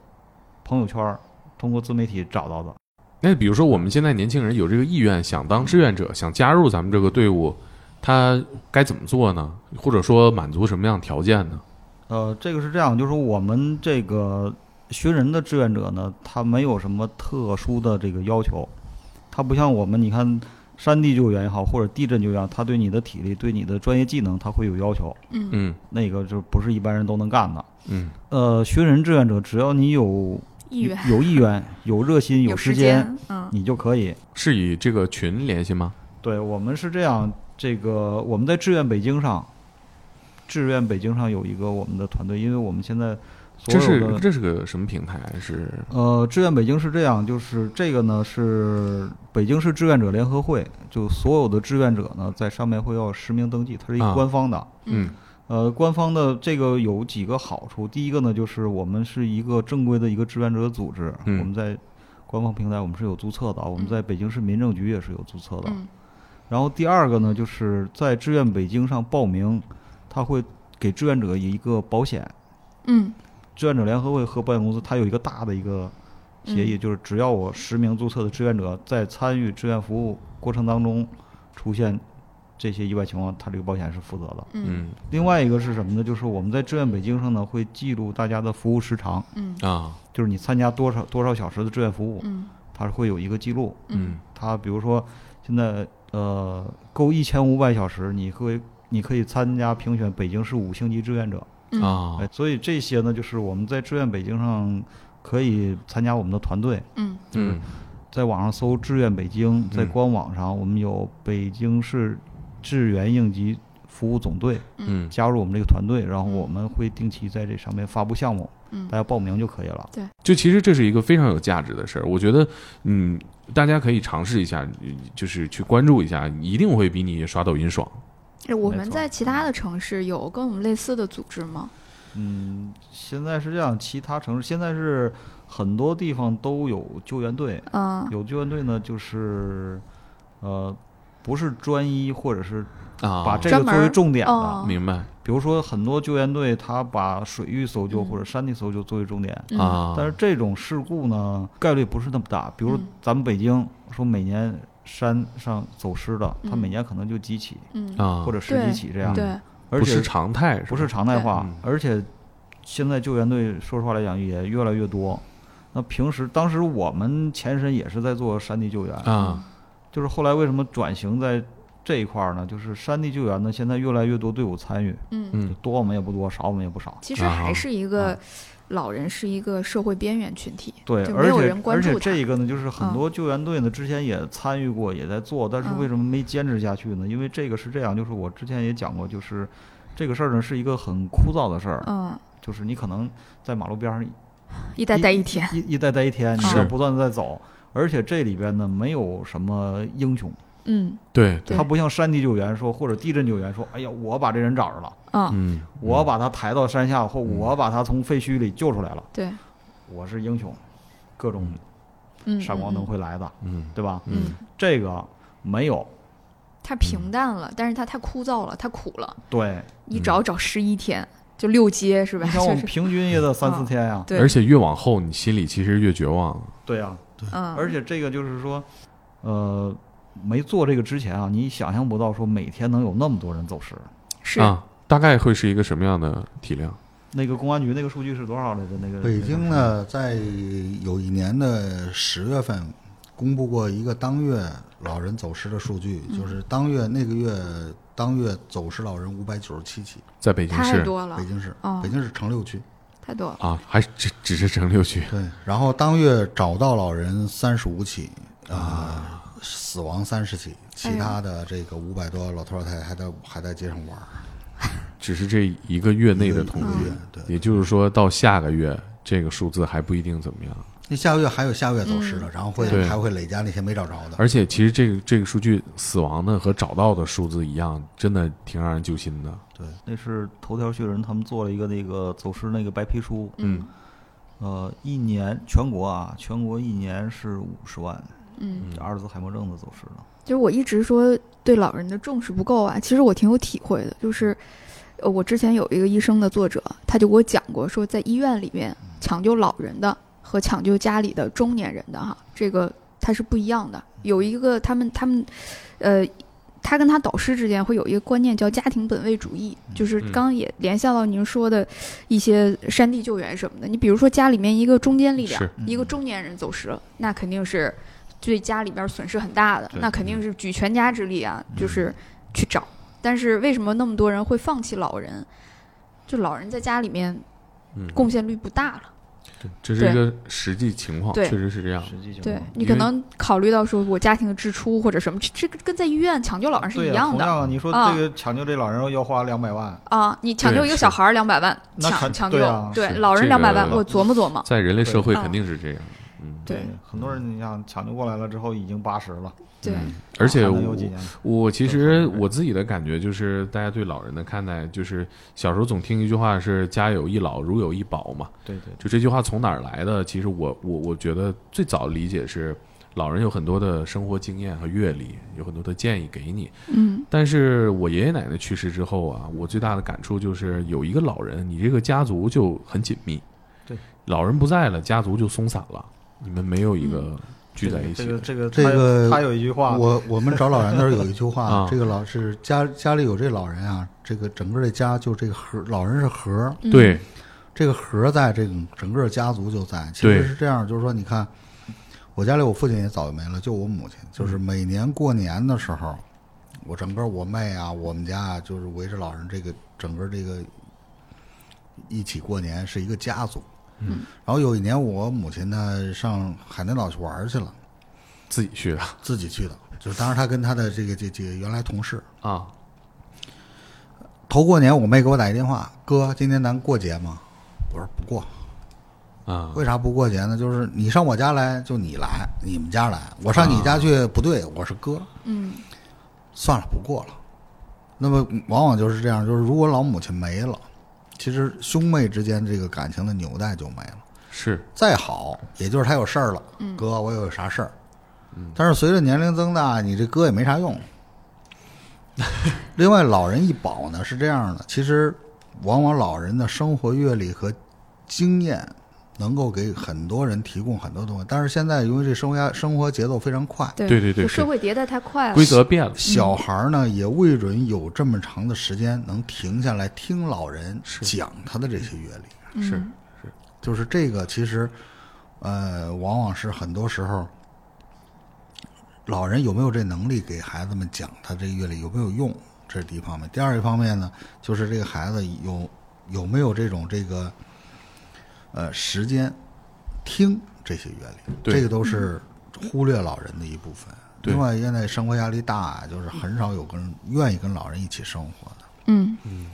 朋友圈儿、通过自媒体找到的。那比如说我们现在年轻人有这个意愿，想当志愿者，想加入咱们这个队伍，他该怎么做呢？或者说满足什么样条件呢？呃，这个是这样，就是说我们这个寻人的志愿者呢，他没有什么特殊的这个要求，他不像我们，你看山地救援也好，或者地震救援，它对你的体力、对你的专业技能，它会有要求，嗯嗯那个就不是一般人都能干的。嗯呃，寻人志愿者，只要你有意愿有意愿、<laughs> 有热心、有时间，嗯你就可以。是以这个群联系吗？对我们是这样，这个我们在志愿北京上，志愿北京上有一个我们的团队，因为我们现在所这是这是个什么平台？是呃，志愿北京是这样，就是这个呢是北京市志愿者联合会，就所有的志愿者呢在上面会要实名登记，它是一个啊官方的。嗯呃，官方的这个有几个好处，第一个呢就是我们是一个正规的一个志愿者组织，嗯我们在官方平台我们是有注册的，我们在北京市民政局也是有注册的。嗯然后第二个呢，就是在志愿北京上报名，他会给志愿者一个保险。嗯志愿者联合会和保险公司，它有一个大的一个协议，嗯。就是只要我实名注册的志愿者在参与志愿服务过程当中出现这些意外情况，它这个保险是负责的。嗯。嗯。另外一个是什么呢？就是我们在志愿北京上呢，会记录大家的服务时长，嗯。啊。就是你参加多少多少小时的志愿服务，嗯。它会有一个记录。嗯。它比如说现在呃够一千五百小时，你会你可以参加评选北京市五星级志愿者。嗯。啊。哎，所以这些呢，就是我们在志愿北京上可以参加我们的团队，嗯。嗯。在网上搜“志愿北京”，在嗯官网上我们有北京市志愿应急服务总队，嗯。加入我们这个团队，然后我们会定期在这上面发布项目，嗯。大家报名就可以了。对。就其实这是一个非常有价值的事儿，我觉得，嗯，大家可以尝试一下，就是去关注一下，一定会比你刷抖音爽。哎我们在其他的城市有跟我们类似的组织吗？嗯，现在是这样，其他城市现在是很多地方都有救援队，嗯有救援队呢，就是呃，不是专一或者是啊，把这个作为重点的。哦明白比如说，很多救援队他把水域搜救嗯或者山地搜救作为重点，嗯啊，但是这种事故呢概率不是那么大。比如嗯咱们北京说每年山上走失的，他嗯每年可能就几起嗯。啊，或者十几起这样，对而且不是常态，不是常态化而且现在救援队说实话来讲也越来越多。那平时当时我们前身也是在做山地救援，啊，就是后来为什么转型在这一块儿呢？就是山地救援呢，现在越来越多队伍参与，嗯，嗯。多我们也不多，少我们也不少。其实还是一个老人是一个社会边缘群体，对，而且而且这个呢，就是很嗯。多救援队呢之前也参与过，也在做，但是嗯。为什么没坚持下去呢？因为这个是这样，就是我之前也讲过，就是这个事儿呢是一个很枯燥的事儿，嗯，就是你可能在马路边上一待待一天，一一待待一天，你是要不断的在走，而且这里边呢没有什么英雄，嗯。对，对。他不像山地救援说或者地震救援说，哎呀，我把这人找着了，嗯，嗯，我把他抬到山下，或我把他从废墟里救出来了，对，我是英雄，各种嗯，闪光灯嗯，会来的，嗯对吧？嗯。这个没有，太平淡了，但是它太枯燥了，太苦了，对，一找找十一天，就六阶是吧？你想我就是们平均也得三四嗯天呀，对，而且越往后，你心里其实越绝望。对呀，对，而且这个就是说，呃，没做这个之前啊，你想象不到说每天能有那么多人走失。是啊，大概会是一个什么样的体量？那个公安局那个数据是多少来着？那个北京？呢，在有一年的十月份，公布过一个当月老人走失的数据，就是当月那个月当月走失老人五百九十七起，在北京市太市多了北，京市哦，北京市城六区。太多了，啊，还只只是城六区对，然后当月找到老人三十五起，啊，死亡三十起，哎其他的这个五百多老头老太太还在还在街上玩儿。<laughs> 只是这一个月内的统计一个月，对，也就是说到下个月这个数字还不一定怎么样。那下个月还有下个月走失的，然后会还会累加那些没找着的。而且其实这个这个数据死亡的和找到的数字一样，真的挺让人揪心的。对那是头条新闻他们做了一个那个走失那个白皮书，嗯呃，一年全国啊，全国一年是五十万，嗯，这阿尔兹海默症的走失了。就是我一直说对老人的重视不够啊，其实我挺有体会的。就是，呃，我之前有一个医生的作者，他就给我讲过，说在医院里面抢救老人的和抢救家里的中年人的哈，这个他是不一样的。有一个他们他们，呃。他跟他导师之间会有一个观念叫家庭本位主义，就是嗯刚刚也联想到您说的一些山地救援什么的。你比如说家里面一个中坚力量，一个中年人走失了，那肯定是对家里边损失很大的，那肯定是举全家之力啊，就是去找。但是为什么那么多人会放弃老人？就老人在家里面嗯，贡献率不大了。对，这是一个实际情况，对确实是这样。实际情对况。对你可能考虑到说我家庭的支出或者什么，这这个跟在医院抢救老人是、一样的同样啊，你说啊这个抢救这老人要花两百万，啊。你抢救一个小孩儿两百万，抢抢救对老人两百万，我琢磨琢磨。在人类社会肯定是这样。嗯，对很多人你像抢救过来了之后已经八十了，对，嗯而且我还能有几年？我其实我自己的感觉就是，大家对老人的看待，就是小时候总听一句话是“家有一老，如有一宝”嘛。对对就这句话从哪儿来的？其实我我我觉得最早理解是，老人有很多的生活经验和阅历，有很多的建议给你。嗯但是我爷爷奶奶去世之后啊，我最大的感触就是有一个老人，你这个家族就很紧密。对，老人不在了，家族就松散了，你们没有一个聚在一起的。这个这个这他有个他有一句话，我我们找老人的时候有一句话，<laughs> 啊。这个老是家家里有这老人啊，这个整个这家就这个核，老人是核，嗯。对，这个核在，这个整个家族就在。其实是这样，就是说，你看，我家里我父亲也早就没了，就我母亲，就是每年过年的时候，我整个我妹啊，我们家啊，就是围着老人这个整个这个一起过年，是一个家族。嗯，然后有一年我母亲呢上海南岛去玩去了，自己去的自己去的，就是当时她跟她的这个这这个原来同事。啊。头过年，我妹给我打一电话，哥，今天咱过节吗？我说不过，啊，为啥不过节呢？就是你上我家来，就你来，你们家来；我上你家去，不对，我是哥，嗯算了，不过了。那么往往就是这样，就是如果老母亲没了，其实兄妹之间这个感情的纽带就没了。是再好，也就是他有事儿了，嗯哥，我有啥事儿。嗯但是随着年龄增大，你这哥也没啥用。另外，老人一保呢是这样的，其实往往老人的生活阅历和经验能够给很多人提供很多东西。但是现在因为这生活压生活节奏非常快，对对对社会迭代太快了，规则变了，小孩儿呢也未准有这么长的时间能停下来听老人讲他的这些阅历。是是就是这个，其实，呃，往往是很多时候，老人有没有这能力给孩子们讲他这个阅历有没有用，这是第一方面。第二一方面呢，就是这个孩子有有没有这种这个，呃，时间听这些原理，对这个都是忽略老人的一部分。另外，现在生活压力大，就是很少有跟愿意跟老人一起生活的。嗯嗯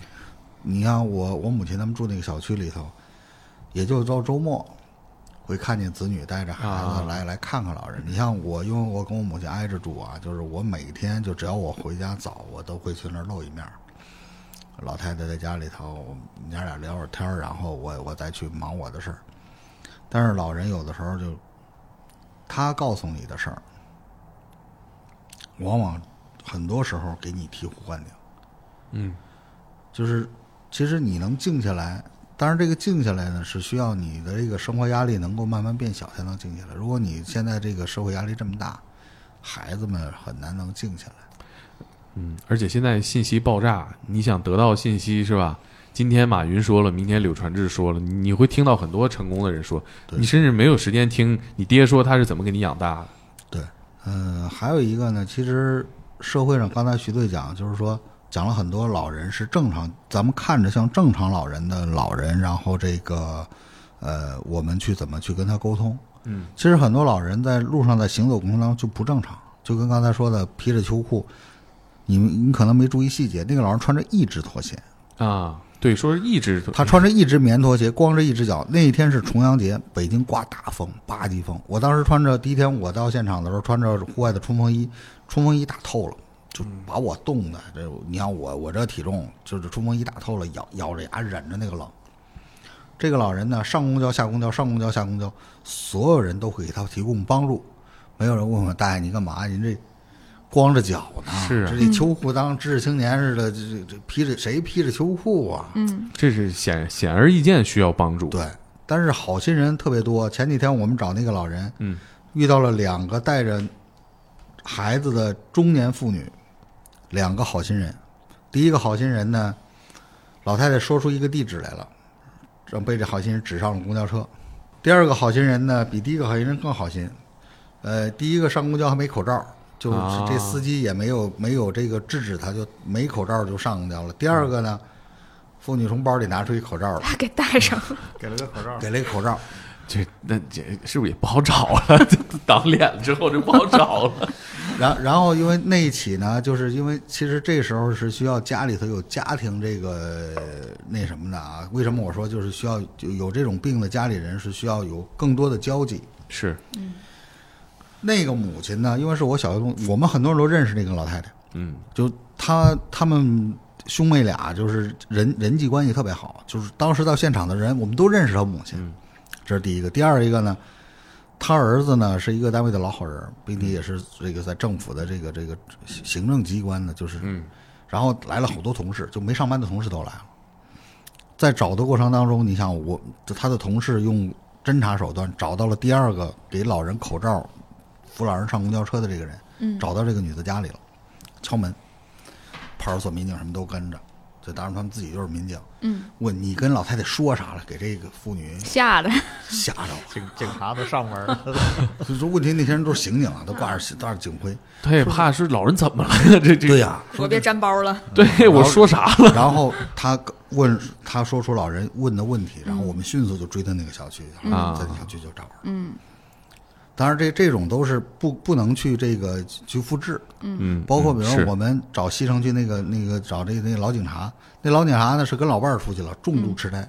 你看我我母亲他们住那个小区里头，也就到周末会看见子女带着孩啊子来、来看看老人。你像我，因为我跟我母亲挨着住啊，就是我每天就只要我回家早，我都会去那儿露一面儿。老太太在家里头，我们娘俩聊会儿天儿，然后我我再去忙我的事儿。但是老人有的时候就，他告诉你的事儿，往往很多时候给你醍醐灌顶。嗯，就是其实你能静下来，但是这个静下来呢，是需要你的这个生活压力能够慢慢变小才能静下来。如果你现在这个社会压力这么大，孩子们很难能静下来。嗯，而且现在信息爆炸，你想得到信息是吧？今天马云说了，明天柳传志说了，你会听到很多成功的人说，你甚至没有时间听你爹说他是怎么给你养大的。对，嗯、还有一个呢，其实社会上刚才徐队讲，就是说讲了很多老人是正常，咱们看着像正常老人的老人，然后这个呃，我们去怎么去跟他沟通。嗯，其实很多老人在路上在行走过程当中就不正常，就跟刚才说的披着秋裤，你你可能没注意细节，那个老人穿着一只拖鞋，啊，对，说是一只，他穿着一只棉拖鞋，光着一只脚。那一天是重阳节，北京刮大风，八级风。我当时穿着第一天我到现场的时候，穿着户外的冲锋衣，冲锋衣打透了，就把我冻的。这你看我我这体重，就是冲锋衣打透了，咬咬着牙忍着那个冷。这个老人呢，上公交下公交，上公交下公交，所有人都会给他提供帮助，没有人问我大爷你干嘛？您这光着脚呢？是啊这这秋裤当知识青年似的，这这这披着谁披着秋裤啊？嗯这是显显而易见需要帮助。对，但是好心人特别多。前几天我们找那个老人，嗯，遇到了两个带着孩子的中年妇女，两个好心人。第一个好心人呢，老太太说出一个地址来了，正被这好心人指上了公交车。第二个好心人呢，比第一个好心人更好心。呃，第一个上公交还没口罩，就是啊这司机也没有没有这个制止他，就没口罩就上公交了。第二个呢，妇女从包里拿出一口罩来，他给戴上了。<laughs> 给了个口罩，给了一口罩。这那这是不是也不好找了？<laughs> 挡脸之后就不好找了。<laughs> 然然后因为那一起呢，就是因为其实这时候是需要家里头有家庭这个那什么的啊。为什么我说就是需要就有这种病的家里人是需要有更多的交际。是，那个母亲呢，因为是我小学同，我们很多人都认识那个老太太，嗯就她他们兄妹俩就是人人际关系特别好，就是当时到现场的人我们都认识她母亲，嗯这是第一个。第二一个呢，他儿子呢是一个单位的老好人，并且也是这个在政府的这个这个行政机关的，就是嗯然后来了好多同事，就没上班的同事都来了。在找的过程当中，你想我他的同事用侦查手段找到了第二个给老人口罩、扶老人上公交车的这个人，嗯找到这个女的家里了，敲门，派出所民警什么都跟着，就当然他们自己就是民警，嗯，问你跟老太太说啥了，给这个妇女吓的。<laughs> 吓着了。警警察都上门了，<laughs> 就说问题那些人都是刑警啊，都挂着挂着警徽。他也怕是老人怎么了呀？这这对呀、我别沾包了。对我说啥了？然后他问他说出老人问的问题，然后我们迅速就追到那个小区，然后在那小区就找着。嗯当然这这种都是不不能去这个去复制，嗯，包括比如我们找西城区那个那个找这个那个老警察，那老警察呢是跟老伴儿出去了，重度痴呆，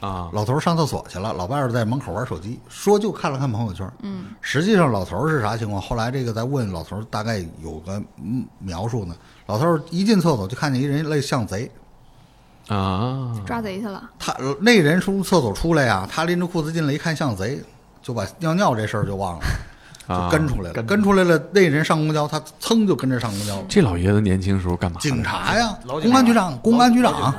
啊，老头儿上厕所去了，老伴儿在门口玩手机，说就看了看朋友圈，嗯。实际上老头儿是啥情况？后来这个再问老头儿，大概有个嗯描述呢。老头儿一进厕所就看见一人类像贼，啊，抓贼去了。他那人从厕所出来呀，他拎着裤子进来一看像贼，就把尿尿这事儿就忘了，<laughs> 就啊跟出来了。跟出来了，那人上公交，他噌就跟着上公交了。这老爷子年轻时候干嘛？警察呀，公安局长，公安局长，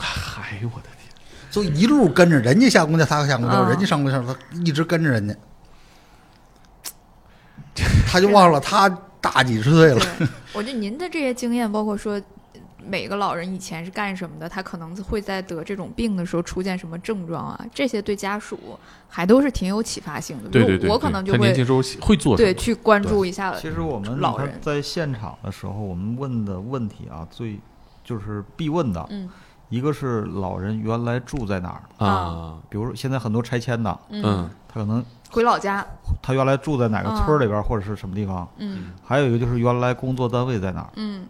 哎呦我的天！就一路跟着人家下公交，他下公交，啊人家上公交，他一直跟着人家，<laughs> 他就忘了他大几十岁了。我觉得您的这些经验，包括说每个老人以前是干什么的，他可能会在得这种病的时候出现什么症状啊，这些对家属还都是挺有启发性的。对对对，我可能就会年轻时候会做对去关注一下。其实我们老人。在现场的时候，我们问的问题啊，最就是必问的，嗯。一个是老人原来住在哪儿，啊，比如说现在很多拆迁的，嗯。他可能回老家，他原来住在哪个村儿里边儿或者是什么地方，嗯。还有一个就是原来工作单位在哪儿，嗯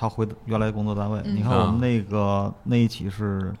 他回原来工作单位。嗯。你看我们那个那一起是，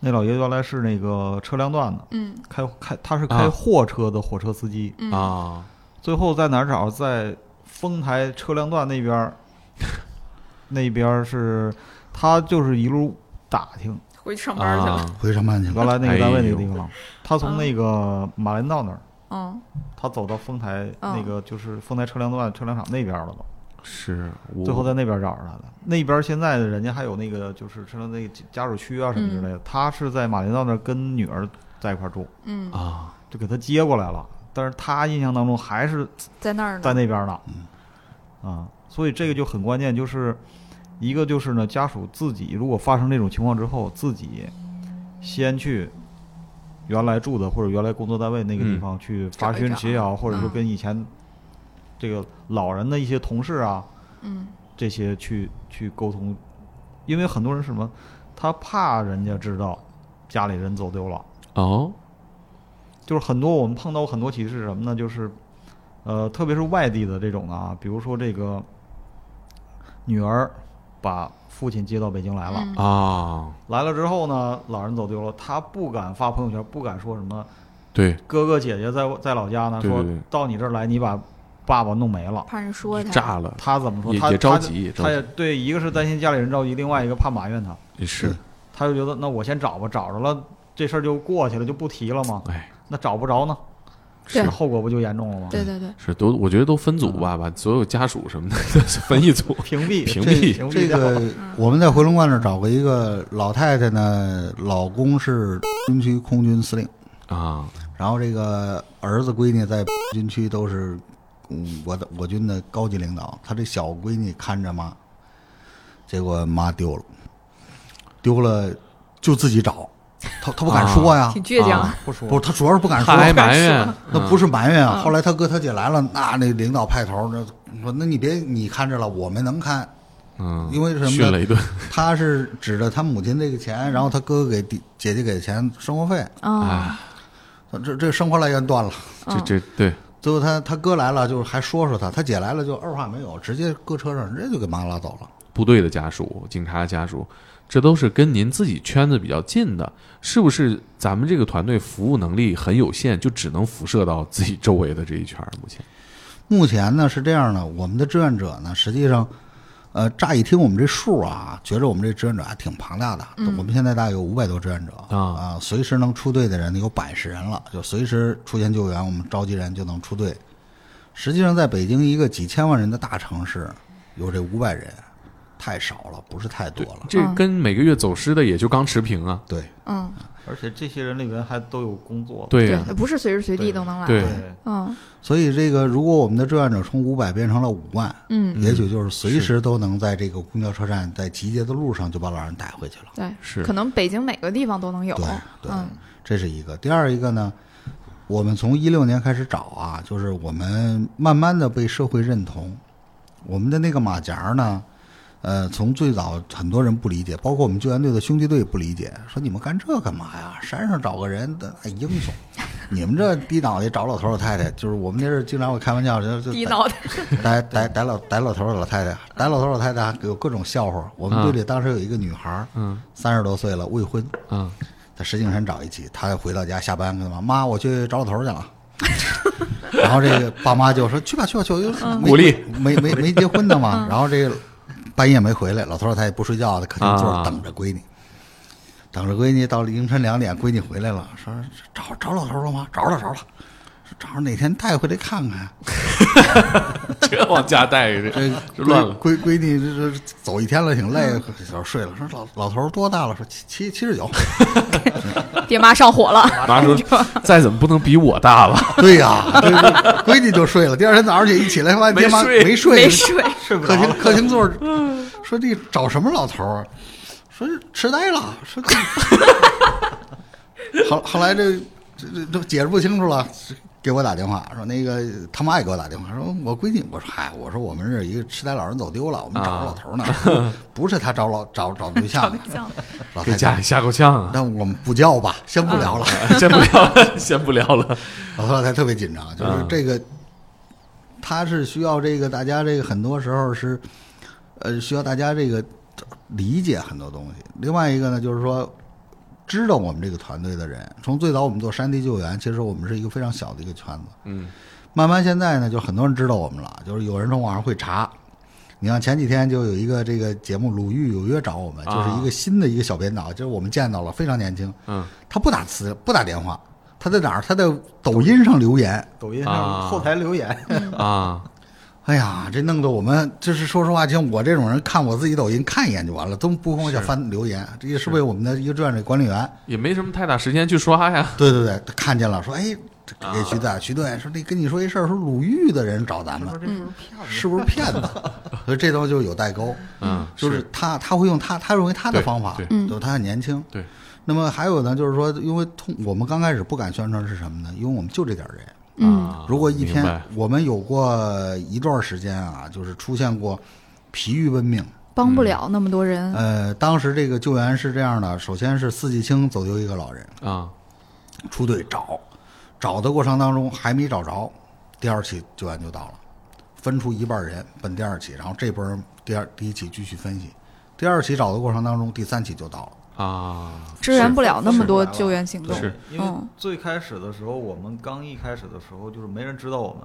那老爷原来是那个车辆段的，嗯。开开他是啊。开货车的火车司机，嗯。啊，最后在哪儿找？在丰台车辆段那边儿，<laughs> 那边儿是他就是一路打听。回去上班去了。啊，回上班去了，原来那个单位那个地方，他从那个马连道那儿，嗯。他走到丰台嗯。那个就是丰台车辆段车辆厂那边儿了都。是，我最后在那边找着他的。那边现在的人家还有那个就是车辆那个家属区啊什么之类的。他是在马连道那儿跟女儿在一块儿住，嗯，啊，就给他接过来了。但是他印象当中还是在那儿。在那边呢，啊，所以这个就很关键，就是一个就是呢，家属自己如果发生这种情况之后，自己先去原来住的或者原来工作单位那个地嗯方去发找一找询协调，或者说嗯跟以前这个老人的一些同事啊，嗯。这些去去沟通，因为很多人是什么，他怕人家知道家里人走丢了，哦，就是很多我们碰到很多起是什么呢？就是呃，特别是外地的这种啊，比如说这个女儿把父亲接到北京来了。嗯。啊，来了之后呢，老人走丢了，他不敢发朋友圈，不敢说什么对，哥哥姐姐在在老家呢，说到你这儿来，你把爸爸弄没了。怕人说他。炸了，他怎么说？他也也着急他也对，一个是担心家里人着急，另外一个怕埋怨他。也是，他就觉得那我先找吧，找着了这事儿就过去了，就不提了嘛。哎，那找不着呢，是。后果不就严重了吗？对对对，是都，我觉得都分组吧，把所有家属什么的分一组，屏 <laughs> 蔽屏蔽。屏蔽掉这个我们在回龙观那找过一个老太太呢，老公是军区空军司令，啊，然后这个儿子闺女在军区都是嗯我的我军的高级领导，他这小闺女看着妈，结果妈丢了，丢了就自己找，他他不敢说呀，挺倔强。啊不说。不是他主要是不敢说，还埋怨，那不是埋怨啊。嗯。后来他哥他姐来了，那那领导派头，那说那你别你看着了，我们能看，嗯，因为什么？训了一顿，他是指着他母亲这个钱，然后他哥哥给弟姐姐给的钱生活费，啊哎，这这生活来源断了。这这对，最后他他哥来了，就是还说说他，他姐来了就二话没有，直接搁车上，直接就给妈拉走了。部队的家属、警察家属，这都是跟您自己圈子比较近的，是不是？咱们这个团队服务能力很有限，就只能辐射到自己周围的这一圈儿。目前，目前呢是这样的，我们的志愿者呢，实际上，呃，乍一听我们这数啊，觉着我们这志愿者还挺庞大的。嗯我们现在大概有五百多志愿者啊随时能出队的人有百十人了，就随时出现救援，我们召集人就能出队。实际上，在北京一个几千万人的大城市，有这五百人，太少了，不是太多了。这跟每个月走失的也就刚持平啊。对，嗯，而且这些人里面还都有工作。对呀、不是随时随地都能来。对对，嗯所以这个如果我们的志愿者从五百变成了五万，嗯，也许就是随时都能在这个公交车站，在集结的路上就把老人带回去了。对，是可能北京每个地方都能有。对对嗯这是一个。第二一个呢，我们从一六年开始找啊，就是我们慢慢的被社会认同。我们的那个马甲呢，呃，从最早很多人不理解，包括我们救援队的兄弟队不理解，说你们干这干嘛呀？山上找个人，的、哎英雄。<laughs> 你们这低脑袋找老头老太太，就是我们那阵经常会开玩笑，就就 <laughs> 低脑袋。逮逮逮老逮老头老太太，逮老头老太太有各种笑话。我们队里当时有一个女孩，嗯三十多岁了，未婚，嗯，在石景山找一起，她回到家下班跟她妈妈，我去找老头去了。<laughs> 然后这个爸妈就说去吧去吧去吧，鼓励没没没结婚的嘛。然后这个半夜没回来，老头儿他也不睡觉，在客厅坐啊。着等着闺女，等着闺女到凌晨两点，闺女回来了，说找找老头儿了吗？找着了找着了，说找着哪天带回来看看。<laughs> 这往家带着，这这乱了。闺闺女这这走一天了，挺累，小睡了。说老老头多大了？说七七七十九。<laughs> 爹妈上火了。<laughs> 妈说，再怎么不能比我大吧？对呀，闺女就睡了。第二天早上起一起来，发现爹妈没睡没睡，没睡，睡不客厅。客厅座儿，说这找什么老头儿？说痴呆了。说这后后来这这这都解释不清楚了。给我打电话说那个他妈也给我打电话说我闺女我说嗨我说我们这儿一个痴呆老人走丢了我们找着老头儿呢，<laughs> 不是他找老找找对象呢，老给家里，吓够呛啊！那我们不叫吧，先不聊了。先不聊了，<laughs> <laughs> 先不聊了。老头老太太特别紧张，就是嗯这个，他是需要这个大家这个很多时候是，呃，需要大家这个理解很多东西。另外一个呢，就是说，知道我们这个团队的人，从最早我们做山地救援，其实我们是一个非常小的一个圈子。嗯，慢慢现在呢，就很多人知道我们了，就是有人从网上会查。你像前几天就有一个这个节目《鲁豫有约》找我们，就是一个新的一个小编导，就是我们见到了，非常年轻。嗯，他不打词，不打电话，他在哪儿？他在抖音上留言。抖音啊上后台留言，啊，<laughs> 哎呀，这弄得我们就是说实话，像我这种人看我自己抖音看一眼就完了，都不往下翻留言。这也是为我们的一个志愿者管理员。也没什么太大时间去刷呀。对对对，他看见了，说哎，这啊给徐队徐队说那跟你说一事儿，说鲁豫的人找咱们是不是骗子？是不是骗子？<laughs> 所以这东西就有代沟。嗯，就是他他会用他他认为他的方法，对嗯就是他很年轻。对。那么还有呢，就是说，因为通我们刚开始不敢宣传是什么呢？因为我们就这点儿人。嗯啊如果一天我们有过一段时间啊，就是出现过疲于奔命。帮不了那么多人。呃，当时这个救援是这样的：首先是四季青走丢一个老人，啊，出队找，找的过程当中还没找着，第二起救援就到了，分出一半人奔第二起，然后这波人第二第一起继续分析，第二起找的过程当中，第三起就到了。啊，支援不了那么多救援行动。是因为嗯最开始的时候，我们刚一开始的时候，就是没人知道我们，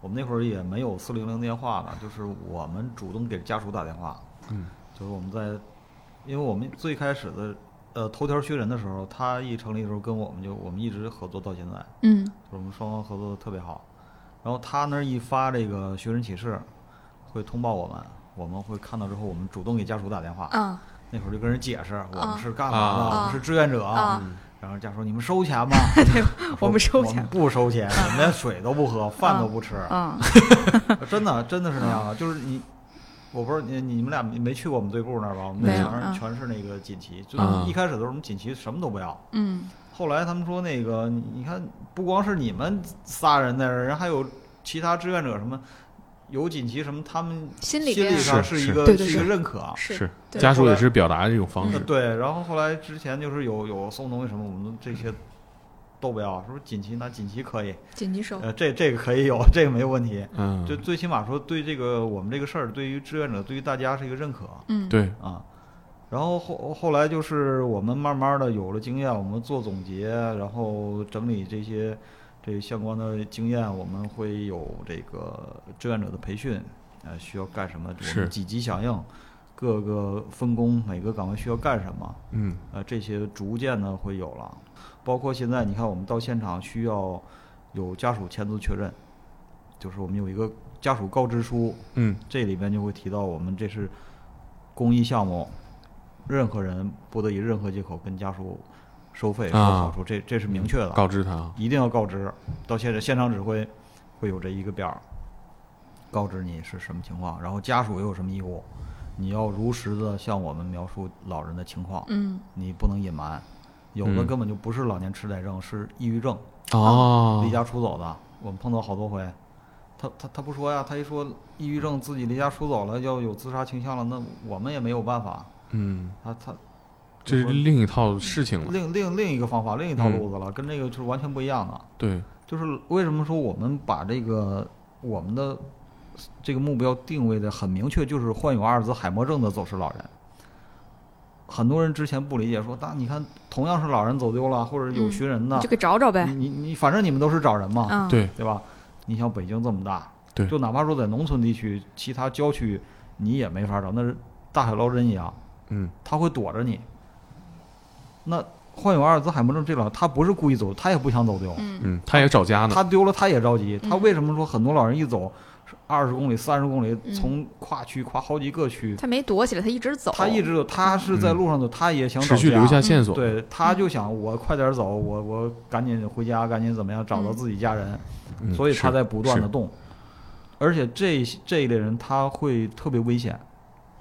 我们那会儿也没有四零零电话了，就是我们主动给家属打电话，嗯，就是我们在，因为我们最开始的呃头条学人的时候，他一成立的时候跟我们就我们一直合作到现在，嗯就是我们双方合作的特别好。然后他那儿一发这个寻人启事，会通报我们，我们会看到之后，我们主动给家属打电话。啊那会儿就跟人解释，我们是干嘛的，啊我们是志愿者。啊然后家属说：“你们收钱吗？<laughs> ”我们收钱不收钱，我们连水都不喝，饭都不吃。啊 <laughs> 真的，真的是那样的。就是你，我不是你你们俩没去过我们队部那儿吧？我们那没有嗯全是全是那个锦旗，就一开始的时候我们锦旗什么都不要。嗯后来他们说那个，你你看，不光是你们仨人在这儿，人还有其他志愿者什么，有锦旗什么，他们心里心理上是是一个是一个认可。是家属也是表达这种方式，呃对，然后后来之前就是有有送东西什么，我们这些都不要，是不是锦旗？那锦旗可以，锦旗收。呃，这这个可以有，这个没有问题。嗯，就最起码说对这个我们这个事儿，对于志愿者，对于大家是一个认可嗯对，啊。然后后后来就是我们慢慢的有了经验，我们做总结，然后整理这些这相关的经验，我们会有这个志愿者的培训，呃，需要干什么，我是们几级响应，各个分工，每个岗位需要干什么，嗯。呃，这些逐渐的会有了，包括现在你看，我们到现场需要有家属签字确认，就是我们有一个家属告知书，嗯。这里边就会提到我们这是公益项目，任何人不得以任何借口跟家属收费收啊好处，这这是明确的，告知他，一定要告知。到现在现场指挥会有这一个表，告知你是什么情况，然后家属又有什么义务，你要如实的向我们描述老人的情况。嗯你不能隐瞒，有的嗯根本就不是老年痴呆症，是抑郁症，哦离，家出走的。我们碰到好多回，他他他不说呀，他一说抑郁症自己离家出走了，要有自杀倾向了，那我们也没有办法。嗯，他他这是另一套事情了，另另另一个方法，另一套嗯路子了，跟这个就是完全不一样的。对，就是为什么说我们把这个我们的这个目标定位的很明确，就是患有阿尔兹海默症的走失老人。很多人之前不理解，说那你看同样是老人走丢了，或者有嗯寻人的就，给找找呗。你你你反正你们都是找人嘛，嗯，对对吧？你像北京这么大，对就哪怕说在农村地区，其他郊区你也没法找，那是大海捞针一样，嗯他会躲着你。那患有阿尔兹海默症这老，他不是故意走，他也不想走丢，嗯。嗯，他也找家呢，他丢了他也着急。他嗯为什么说很多老人一走二十公里、三十公里，嗯。从跨区跨好几个区，他没躲起来，他一直走。他一直走，他是在路上走，他也想找家持续留下线索，对，他就想我快点走，我我赶紧回家，赶紧怎么样找到嗯。自己家人，嗯所以他在不断的是。动。而且这这一类人他会特别危险，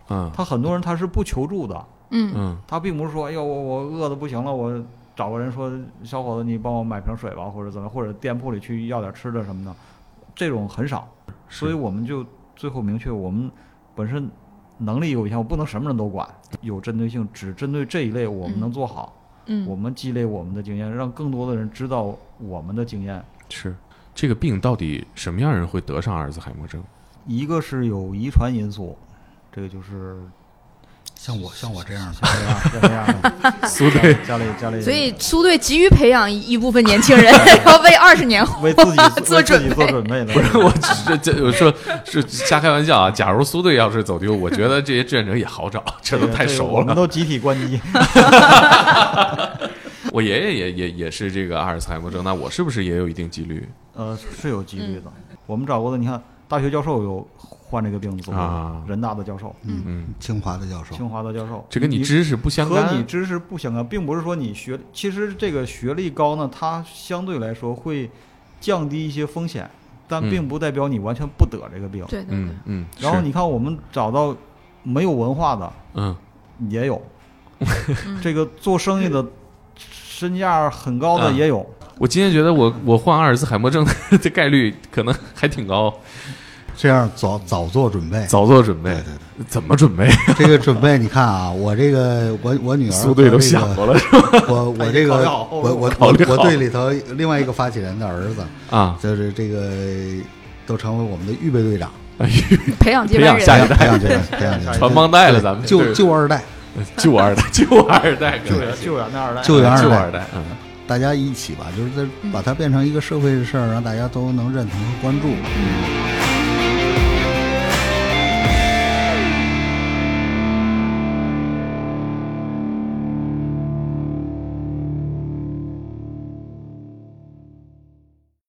嗯。他很多人他是不求助的，嗯嗯他并不是说哎呦我我饿的不行了，我找个人说小伙子你帮我买瓶水吧，或者怎么，或者店铺里去要点吃的什么的，这种很少。所以我们就最后明确，我们本身能力有限，我不能什么人都管，有针对性，只针对这一类我们能做好。嗯，我们积累我们的经验，让更多的人知道我们的经验。是这个病到底什么样人会得上阿尔兹海默症？一个是有遗传因素，这个就是像我像我这样的，像这样像这样的，苏队家里家里，所以苏队急于培养一一部分年轻人，<laughs> 然后为二十年后为自己 <laughs> 做做准备的。不是我这这我说是瞎开玩笑啊！假如苏队要是走丢，我觉得这些志愿者也好找，这都太熟了。我们都集体关机。<laughs> 我爷爷也也也是这个阿尔茨海默症，那我是不是也有一定几率呃，是有几率的。我们找过的，你看大学教授有患这个病的走啊。人大的教授，嗯。嗯，清华的教授，清华的教授，这跟你知识不相干和干你知识不相干，并不是说你学，其实这个学历高呢，它相对来说会降低一些风险，但嗯。并不代表你完全不得这个病。对对对。嗯，嗯，然后你看，我们找到没有文化的嗯。也有，嗯。这个做生意的身价很高的啊。也有。我今天觉得我我患阿尔兹海默症的概率可能还挺高，这样早早做准备。早做准备对，对对，怎么准备？这个准备你看啊，<laughs> 我这个我我女儿苏队都想过了是吧？我我这个我我考虑我队里头另外一个发起人的儿子，啊，就是这个都成为我们的预备队长。培养接培班人。养下一代培养这个培养这个传帮带了，咱们救对救二代，救二代，<laughs> 救二代，救援救援的二代，救援二代救二代，嗯。大家一起吧，就是在把它变成一个社会的事儿，让大家都能认同和关注。嗯